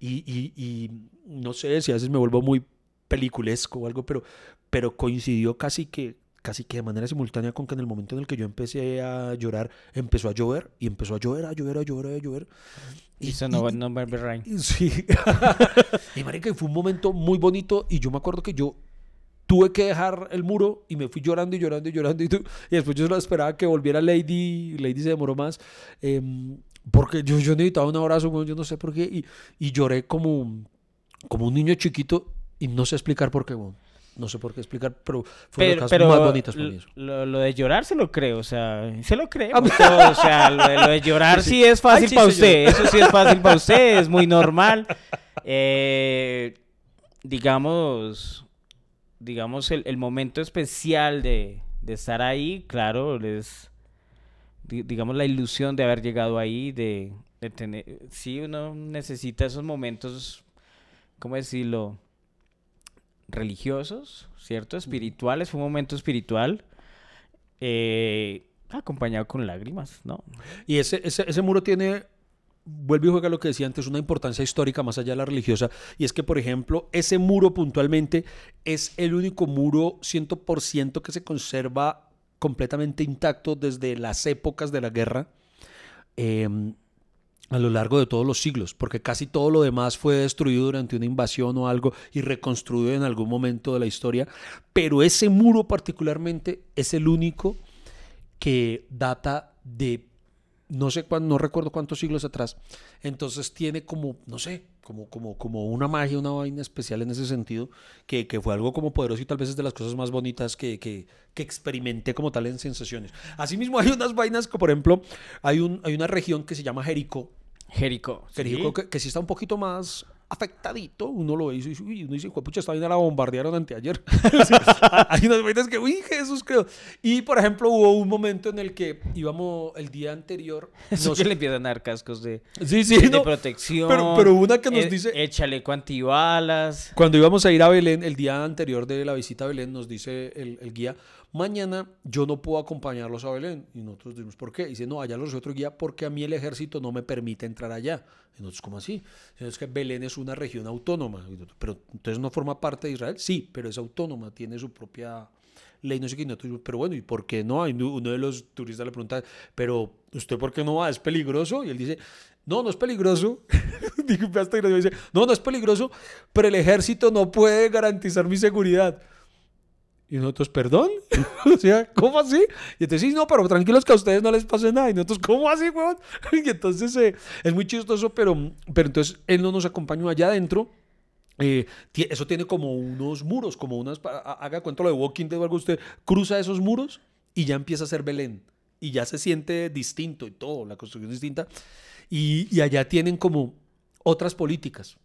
Y, y- y no sé si a veces me vuelvo muy peliculesco o algo, pero, pero coincidió casi que, casi que de manera simultánea con que en el momento en el que yo empecé a llorar, empezó a llover y empezó a llover, a llover, a llover, a llover. Y sonó November Rain. Sí. y marica, fue un momento muy bonito y yo me acuerdo que yo tuve que dejar el muro y me fui llorando y llorando y llorando y, y después yo solo esperaba que volviera Lady, Lady se demoró más em, porque yo, yo necesitaba un abrazo, yo no sé por qué y, y lloré como, como un niño chiquito y no sé explicar por qué, weón. No sé por qué explicar, pero fue de Pero, las pero cosas más bonitas para mí eso. lo, lo de llorar se lo creo, o sea, se lo creemos todos, o sea, lo de, lo de llorar Sí, sí, sí. es fácil Ay, sí, para usted, eso sí es fácil para usted, es muy normal. Eh, digamos, digamos el, el momento especial de, de estar ahí, claro, es, di- digamos, la ilusión de haber llegado ahí, de, de tener, sí, uno necesita esos momentos, ¿cómo decirlo? Religiosos, ¿cierto? Espirituales, fue un momento espiritual, eh, acompañado con lágrimas, ¿no? Y ese, ese, ese muro tiene, vuelve y juega lo que decía antes, una importancia histórica más allá de la religiosa. Y es que, por ejemplo, ese muro puntualmente es el único muro 100% que se conserva completamente intacto desde las épocas de la guerra. em, a lo largo de todos los siglos, porque casi todo lo demás fue destruido durante una invasión o algo y reconstruido en algún momento de la historia, pero ese muro particularmente es el único que data de no sé cuándo, no recuerdo cuántos siglos atrás. Entonces tiene como, no sé, como, como, como una magia, una vaina especial en ese sentido, que, que fue algo como poderoso y tal vez es de las cosas más bonitas que, que, que experimenté como tal en sensaciones. Asimismo hay unas vainas que, por ejemplo, hay, un, hay una región que se llama Jericó, Jericó. Jericó que, que sí está un poquito más afectadito, uno lo ve y dice, uy, uno dice, pucha, esta vaina la bombardearon anteayer. Hay unas vainas que, uy, Jesús, creo. Y, por ejemplo, hubo un momento en el que íbamos el día anterior. Eso nos- que le empiezan a dar cascos de, Sí, sí, de no, protección. pero- pero una que nos eh, dice- Échale antibalas. Cuando íbamos a ir a Belén, el día anterior de la visita a Belén, nos dice el, el guía, mañana yo no puedo acompañarlos a Belén. Y nosotros decimos, ¿por qué? Y dice, no, allá los otro guía porque a mí el ejército no me permite entrar allá. Y nosotros, ¿cómo así? Es que Belén es una región autónoma. Pero entonces no forma parte de Israel. Sí, pero es autónoma, tiene su propia ley, no sé qué. Nosotros, pero bueno, ¿y por qué no? Uno de los turistas le pregunta, pero ¿usted por qué no va? ¿Es peligroso? Y él dice, no, no es peligroso. Dice, no, no es peligroso, pero el ejército no puede garantizar mi seguridad. Y nosotros, ¿perdón? o sea, ¿cómo así? Y entonces, sí, no, pero tranquilos que a ustedes no les pase nada. Y nosotros, ¿cómo así, weón? y entonces, eh, es muy chistoso, pero, pero entonces él no nos acompañó allá adentro. Eh, eso tiene como unos muros, como unas, haga cuenta lo de Walking Dead o algo, usted cruza esos muros y ya empieza a ser Belén. Y ya se siente distinto y todo, la construcción distinta. Y, y allá tienen como otras políticas.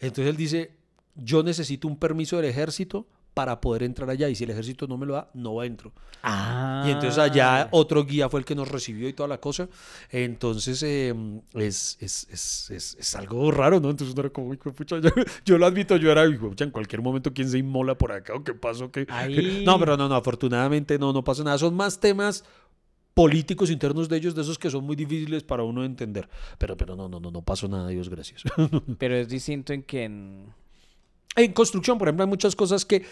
Entonces él dice, yo necesito un permiso del ejército para poder entrar allá y si el ejército no me lo da, no entro. Ah. Y entonces allá otro guía fue el que nos recibió y toda la cosa. Entonces eh, es, es, es, es, es algo raro, ¿no? Entonces uno era como, "Uy, hijo de pucha", yo, yo lo admito, yo era, "Hijo de pucha, en cualquier momento quién se inmola por acá o qué pasó. ¿Qué, Ahí. No, pero no, no, afortunadamente no, no pasa nada. Son más temas políticos internos de ellos, de esos que son muy difíciles para uno entender. Pero, pero no, no, no, no pasó nada, Dios gracias. Pero es distinto en que en... en construcción, por ejemplo, hay muchas cosas que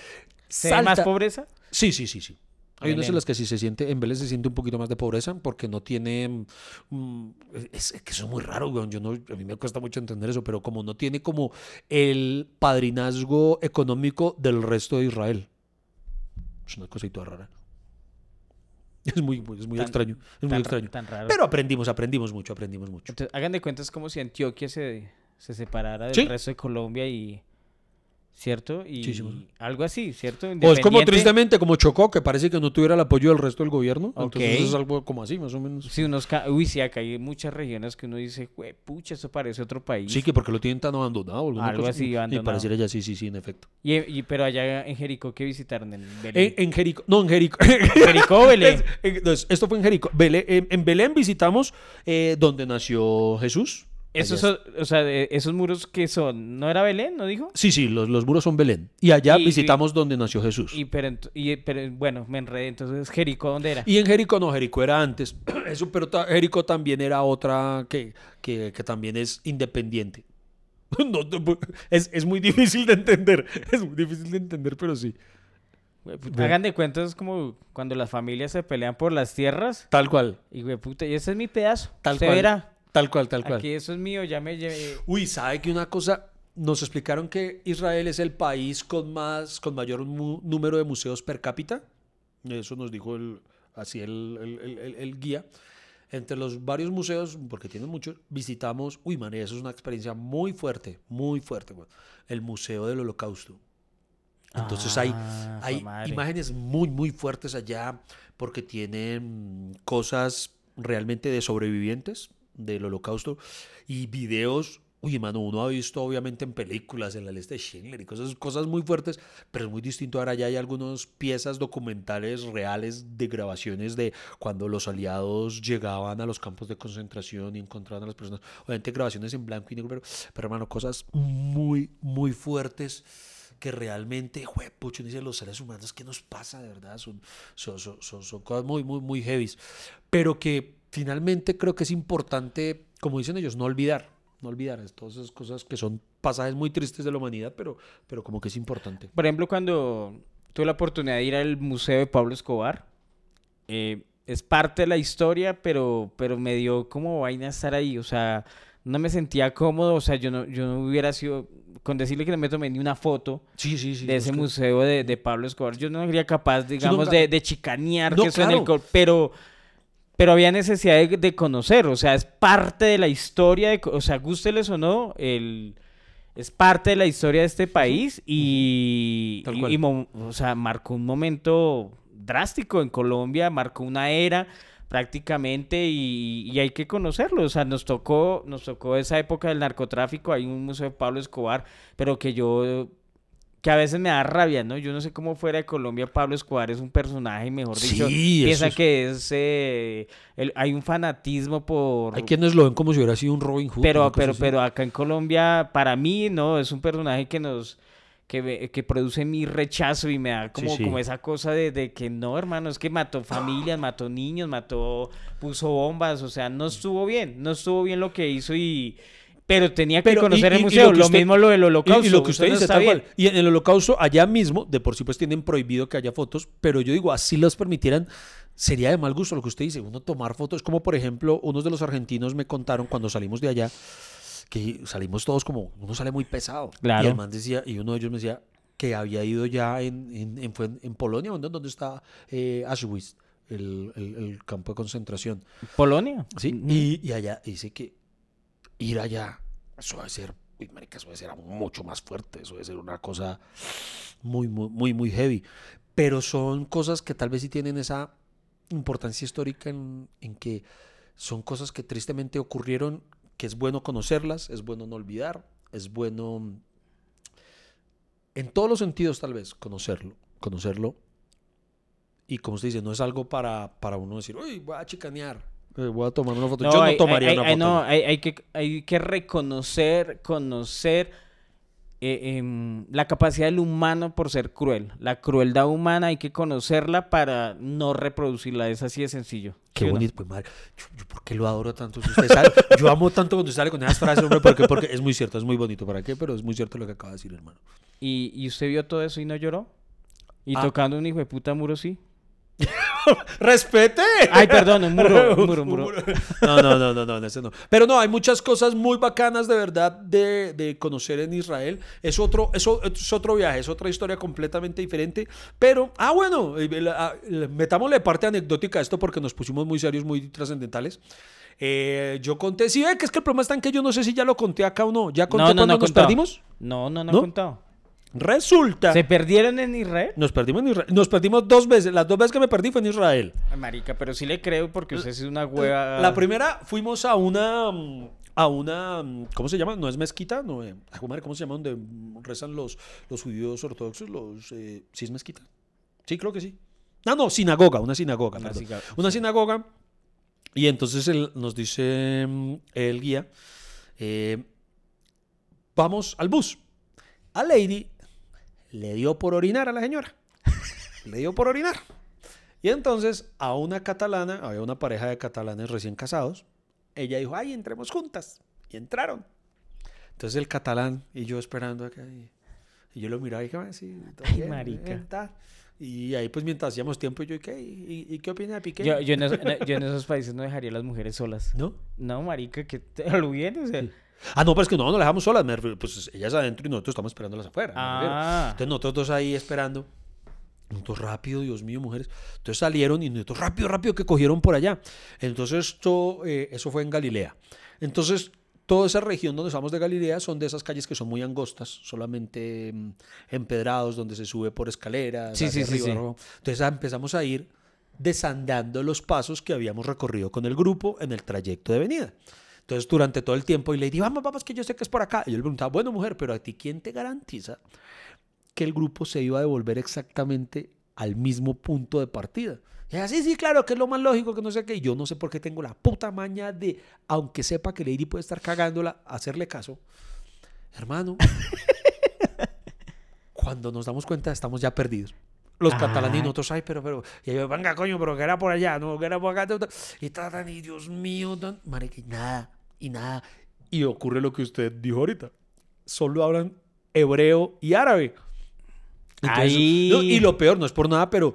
¿Se ve más salta- pobreza? Sí, sí, sí, sí. Hay unas en las que sí se siente, en Vélez se siente un poquito más de pobreza porque no tiene, mm, es, es que eso es muy raro, weón. Yo no, a mí me cuesta mucho entender eso, pero como no tiene como el padrinazgo económico del resto de Israel. Es una cosita rara. Es muy, muy- es muy Tan- extraño, es muy tan extraño. tan raro. Pero aprendimos, aprendimos mucho, aprendimos mucho. Entonces, hagan de cuenta, es como si Antioquia se, se separara del Sí. resto de Colombia y... ¿Cierto? Y Sí, sí, bueno. algo así, ¿cierto? O es como tristemente como Chocó, que parece que no tuviera el apoyo del resto del gobierno. Ok. Entonces es algo como así, más o menos. Sí, unos ca- Uy, sí, acá hay muchas regiones que uno dice, "Jue pucha, esto parece otro país. Sí, que porque lo tienen tan abandonado. Algo cosa así, Y pareciera ya, sí, sí, sí, en efecto. Y, y- pero allá en Jericó, ¿qué visitaron? En Belén. En, en Jericó, no, en Jericó. Jericó, Belén. Es- en- no, es- esto fue en Jericó. Belén- en, en Belén visitamos eh, donde nació Jesús. Esos, son- o sea, esos muros que son, ¿no era Belén, no dijo? Sí, sí, los, los muros son Belén. Y allá Y- visitamos donde nació Jesús. Y pero, y, pero bueno, me enredé, entonces Jericó, ¿dónde era? Y en Jericó no, Jericó era antes. Eso, pero ta- Jericó también era otra que, que, que también es independiente. No, no, es, es muy difícil de entender. Es muy difícil de entender, pero sí. Hagan de cuenta, es como cuando las familias se pelean por las tierras. Tal cual. Y güey, puta, y ese es mi pedazo. Tal Usted cual. verá. Tal cual, tal cual. Aquí eso es mío, ya me llevé. Uy, ¿sabe que una cosa? Nos explicaron que Israel es el país con más, con mayor mu- número de museos per cápita. Eso nos dijo el, así el, el- el- el- el guía. Entre los varios museos, porque tienen muchos, visitamos, uy, man, eso es una experiencia muy fuerte, muy fuerte, güey. El Museo del Holocausto. Entonces hay, Ah, hay madre. imágenes muy, muy fuertes allá porque tienen cosas realmente de sobrevivientes del holocausto y videos. Uy, mano, uno ha visto obviamente en películas, en la lista de Schindler y cosas, cosas muy fuertes, pero es muy distinto. Ahora ya hay algunas piezas documentales reales de grabaciones de cuando los aliados llegaban a los campos de concentración y encontraban a las personas. Obviamente grabaciones en blanco y negro, pero, pero hermano, cosas muy, muy fuertes que realmente, pucho, dice los seres humanos, ¿qué nos pasa de verdad? Son, son, son, son- cosas muy, muy, muy heavies. Pero que finalmente creo que es importante, como dicen ellos, no olvidar. No olvidar todas esas cosas que son pasajes muy tristes de la humanidad, pero, pero como que es importante. Por ejemplo, cuando tuve la oportunidad de ir al museo de Pablo Escobar, eh, es parte de la historia, pero, pero me dio como vaina estar ahí. O sea, no me sentía cómodo. O sea, yo no, yo no hubiera sido. Con decirle que no me tomé ni una foto Sí, sí, sí. de es ese museo de, de Pablo Escobar, yo no sería capaz, digamos, de, de chicanear No, que eso en el. claro. co- Pero. Pero había necesidad de, de conocer, o sea, es parte de la historia, de, o sea, gústeles o no, el, es parte de la historia de este país y, o sea, marcó un momento drástico en Colombia, marcó una era prácticamente y, y hay que conocerlo, o sea, nos tocó, nos tocó esa época del narcotráfico, hay un museo de Pablo Escobar, pero que yo que a veces me da rabia, ¿no? Yo no sé cómo fuera de Colombia Pablo Escobar es un personaje, mejor dicho, Sí, piensa es- que es eh, el- hay un fanatismo por Hay quienes lo ven como si hubiera sido un Robin Hood. pero pero así. pero acá en Colombia para mí no es un personaje que nos que, que produce mi rechazo y me da como, sí. como esa cosa de, de que no, hermano, es que mató familias, mató niños, mató, puso bombas, o sea, no estuvo bien, no estuvo bien lo que hizo y... Pero tenía que Pero, conocer y- el y- y museo, lo lo, usted- mismo lo del Y- holocausto. Y, lo que usted no dice, está tal bien. Y en el holocausto, allá mismo, de por sí pues tienen prohibido que haya fotos, pero yo digo, así los permitieran, sería de mal gusto lo que usted dice, uno tomar fotos, como por ejemplo, unos de los argentinos me contaron cuando salimos de allá, que salimos todos como, uno sale muy pesado. Claro. Y el man decía, y uno de ellos me decía que había ido ya en, en, en, fue en- en Polonia, ¿dónde, dónde está eh, Auschwitz, el, el- el campo de concentración. Polonia. Sí, y, y allá dice que ir allá, eso debe ser, uy, marica, eso debe ser aún mucho más fuerte, eso debe ser una cosa muy, muy, muy, muy heavy. Pero son cosas que tal vez sí tienen esa importancia histórica en, en que son cosas que tristemente ocurrieron que es bueno conocerlas, es bueno no olvidar, es bueno en todos los sentidos tal vez conocerlo, conocerlo. Y como usted dice, no es algo para, para uno decir, uy, voy a chicanear, voy a tomar una foto. Yo no hay, tomaría hay- una hay- foto. no, hay, que, hay que reconocer, conocer eh, em, la capacidad del humano por ser cruel. La crueldad humana hay que conocerla para no reproducirla. Es así de sencillo. Qué ¿Sí o no? bonito, pues madre. Yo, yo ¿por qué lo adoro tanto? Si usted sabe- yo amo tanto cuando usted sale con esas frases, hombre, porque, porque es muy cierto, es muy bonito. ¿Para qué? Pero es muy cierto lo que acaba de decir, hermano. ¿Y, y usted vio todo eso y no lloró? ¿Y Ah. tocando un hijo de puta muro sí? ¡Respete! Ay, perdón, un muro, un muro, un muro. No, no, no, no, no, ese no. Pero no, hay muchas cosas muy bacanas de verdad de, de conocer en Israel. Es otro, eso es otro viaje, es otra historia completamente diferente. Pero, ah, bueno, eh, la- ah, le- metámosle parte anecdótica a esto porque nos pusimos muy serios, muy trascendentales. Eh, yo conté, sí, ve que es que el problema está en que yo no sé si ya lo conté acá o no. ¿Ya conté No, no, cuando no, nos contado. perdimos? No, no, no, ¿No? he contado. Resulta. ¿Se perdieron en Israel? Nos perdimos en Israel. Nos perdimos dos veces. Las dos veces que me perdí fue en Israel. Ay, marica, pero sí le creo porque usted es una hueva. La primera fuimos a una a una ¿cómo se llama? No es mezquita, no, eh, ¿cómo se llama? Donde rezan los los judíos ortodoxos, los eh, ¿sí es mezquita? Sí, creo que sí. No, no, sinagoga, una sinagoga, Una sinagoga. Y entonces él nos dice mm, el guía, eh, vamos al bus. A Lady le dio por orinar a la señora. Le dio por orinar. Y entonces a una catalana, había una pareja de catalanes recién casados, ella dijo, ay, entremos juntas. Y entraron. Entonces el catalán y yo esperando acá. Y, y yo lo miraba y dije, "Ah, sí, Ay, marica. bien, ta". Y ahí pues mientras hacíamos tiempo yo, ¿y qué? ¿Y, y qué opina de Piqué? Yo, yo, en esos, yo en esos países no dejaría a las mujeres solas. ¿No? No, marica, que te lo viene, o sea. Ah, no, pero es que no, no la dejamos solas. Pues ellas adentro y nosotros estamos esperándolas afuera. Ah. Entonces nosotros dos ahí esperando. Nosotros rápido, Dios mío, mujeres. Entonces salieron y nosotros rápido, rápido que cogieron por allá. Entonces esto, eh, eso fue en Galilea. Entonces toda esa región donde estamos de Galilea son de esas calles que son muy angostas, solamente mm, empedrados, donde se sube por escaleras. Sí, sí, sí, arriba, sí. ¿no? Entonces empezamos a ir desandando los pasos que habíamos recorrido con el grupo en el trayecto de venida. Entonces, durante todo el tiempo, y le dije, vamos, vamos, que yo sé que es por acá. Y yo le preguntaba, bueno, mujer, pero a ti, ¿quién te garantiza que el grupo se iba a devolver exactamente al mismo punto de partida? Y ella, sí, sí, claro, que es lo más lógico, que no sé qué. Y yo no sé por qué tengo la puta maña de, aunque sepa que Lady puede estar cagándola, hacerle caso. Hermano, cuando nos damos cuenta, estamos ya perdidos. Los catalanes y nosotros, ay, pero, pero, y yo, venga, coño, pero que era por allá, no, que era por acá, ta, ta". y tratan, y Dios mío, tan, marica, nada, y nada. Y ocurre lo que usted dijo ahorita. Solo hablan hebreo y árabe. Entonces, Ahí. no, y lo peor, no es por nada, pero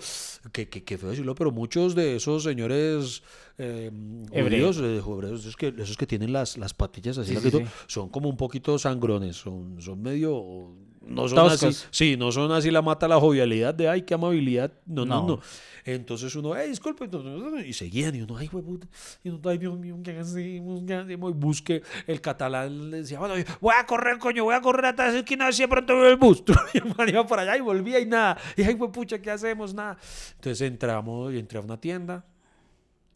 que, que, que feo decirlo, pero muchos de esos señores eh, Hebreos. eh, hebreos, esos que, esos que tienen las, las patillas así, Sí, larguito, sí, sí. son como un poquito sangrones, son, son medio... No son Toscos. así, sí, no son así la mata la jovialidad de, ay, qué amabilidad, no, no, No. no. Entonces uno, hey, disculpe, no, no, no", y seguían, y uno, ay, hueputa, y uno, ay, Dios mío, ¿qué hacemos? ¿Qué hacemos? Y busque, el catalán le decía, bueno, voy a correr, coño, voy a correr hasta esa esquina, a ver si de pronto veo el bus. Y el man iba por allá y volvía y nada. Y ay, pucha, ¿qué hacemos? Nada. Entonces entramos y entré a una tienda.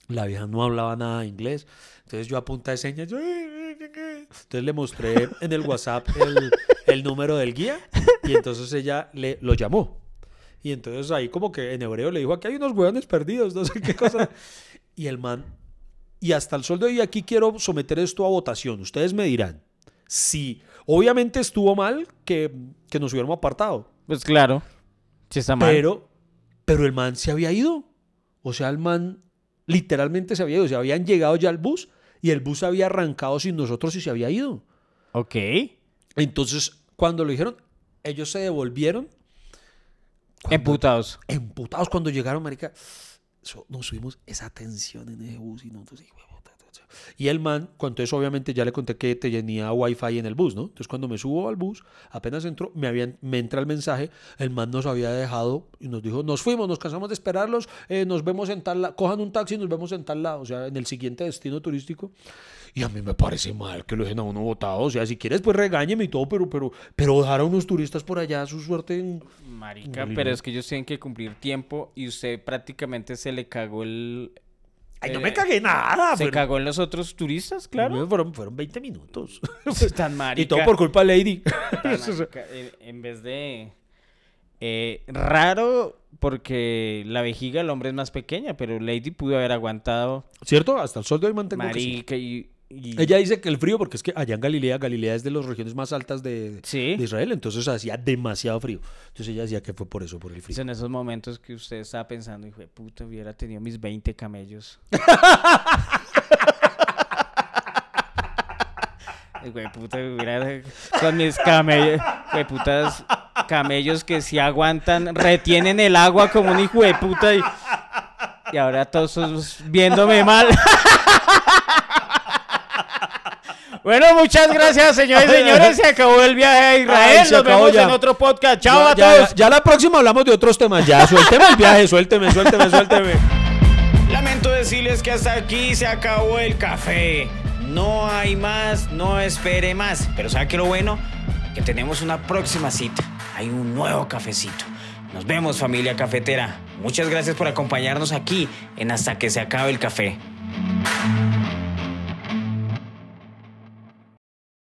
La vieja no hablaba nada de inglés. Entonces yo a punta de señas, yo, "Ay, ay, ay, ay". entonces le mostré en el WhatsApp el, el número del guía y entonces ella le, lo llamó. Y entonces ahí como que en hebreo le dijo, aquí hay unos hueones perdidos, no sé qué cosa. Y el man, y hasta el sol de hoy aquí quiero someter esto a votación. Ustedes me dirán, si obviamente estuvo mal que, que nos hubiéramos apartado, Pues claro. Si está mal. pero, pero el man se había ido. O sea, el man literalmente se había ido. Se habían llegado ya al bus y el bus había arrancado sin nosotros y se había ido. Ok. Entonces, cuando lo dijeron, ellos se devolvieron. Cuando- Emputados. emputados cuando llegaron, marica. nos subimos esa tensión en ese bus y nosotros, puta. Y el man, cuando eso obviamente ya le conté que tenía wifi en el bus, ¿no? Entonces cuando me subo al bus, apenas entró, me, habían, me entra el mensaje, el man nos había dejado y nos dijo, nos fuimos, nos cansamos de esperarlos, eh, nos vemos en tal lado, cojan un taxi y nos vemos en tal lado, o sea, en el siguiente destino turístico. Y a mí me parece mal que lo dejen a uno botado, o sea, si quieres pues regáñeme y todo, pero, pero, pero dejar a unos turistas por allá, su suerte en... Marica, Horrible. pero es que ellos tienen que cumplir tiempo y usted prácticamente se le cagó el, Ay, no Eh, me cagué nada. Se cagó en los otros turistas, claro. Fueron, fueron 20 minutos. Tan marica. y todo por culpa de Lady. en, en vez de... eh, raro porque la vejiga del hombre es más pequeña, pero Lady pudo haber aguantado ¿Cierto? Hasta el sol de hoy mantengo que sí. marica y... y- Ella dice que el frío, porque es que allá en Galilea, Galilea es de las regiones más altas de, Sí. de Israel, entonces hacía demasiado frío. Entonces ella decía que fue por eso, por el Es frío. en esos momentos que usted estaba pensando, hijo de puta, hubiera tenido mis 20 camellos. Hijo de puta, hubiera con mis camellos, hijo de putas camellos que si aguantan, retienen el agua como un hijo de puta y, y ahora todos viéndome mal. Bueno, muchas gracias, señores y señores. Se acabó el viaje a Israel. Ay, Nos vemos ya. en otro podcast. Chao ya, a ya- todos. ya la próxima hablamos de otros temas. Ya, suélteme el viaje, suélteme, suélteme, suélteme. Lamento decirles que hasta aquí se acabó el café. No hay más, no espere más. Pero ¿sabe qué lo bueno? Que tenemos una próxima cita. Hay un nuevo cafecito. Nos vemos familia cafetera. Muchas gracias por acompañarnos aquí en Hasta que se acabe el café.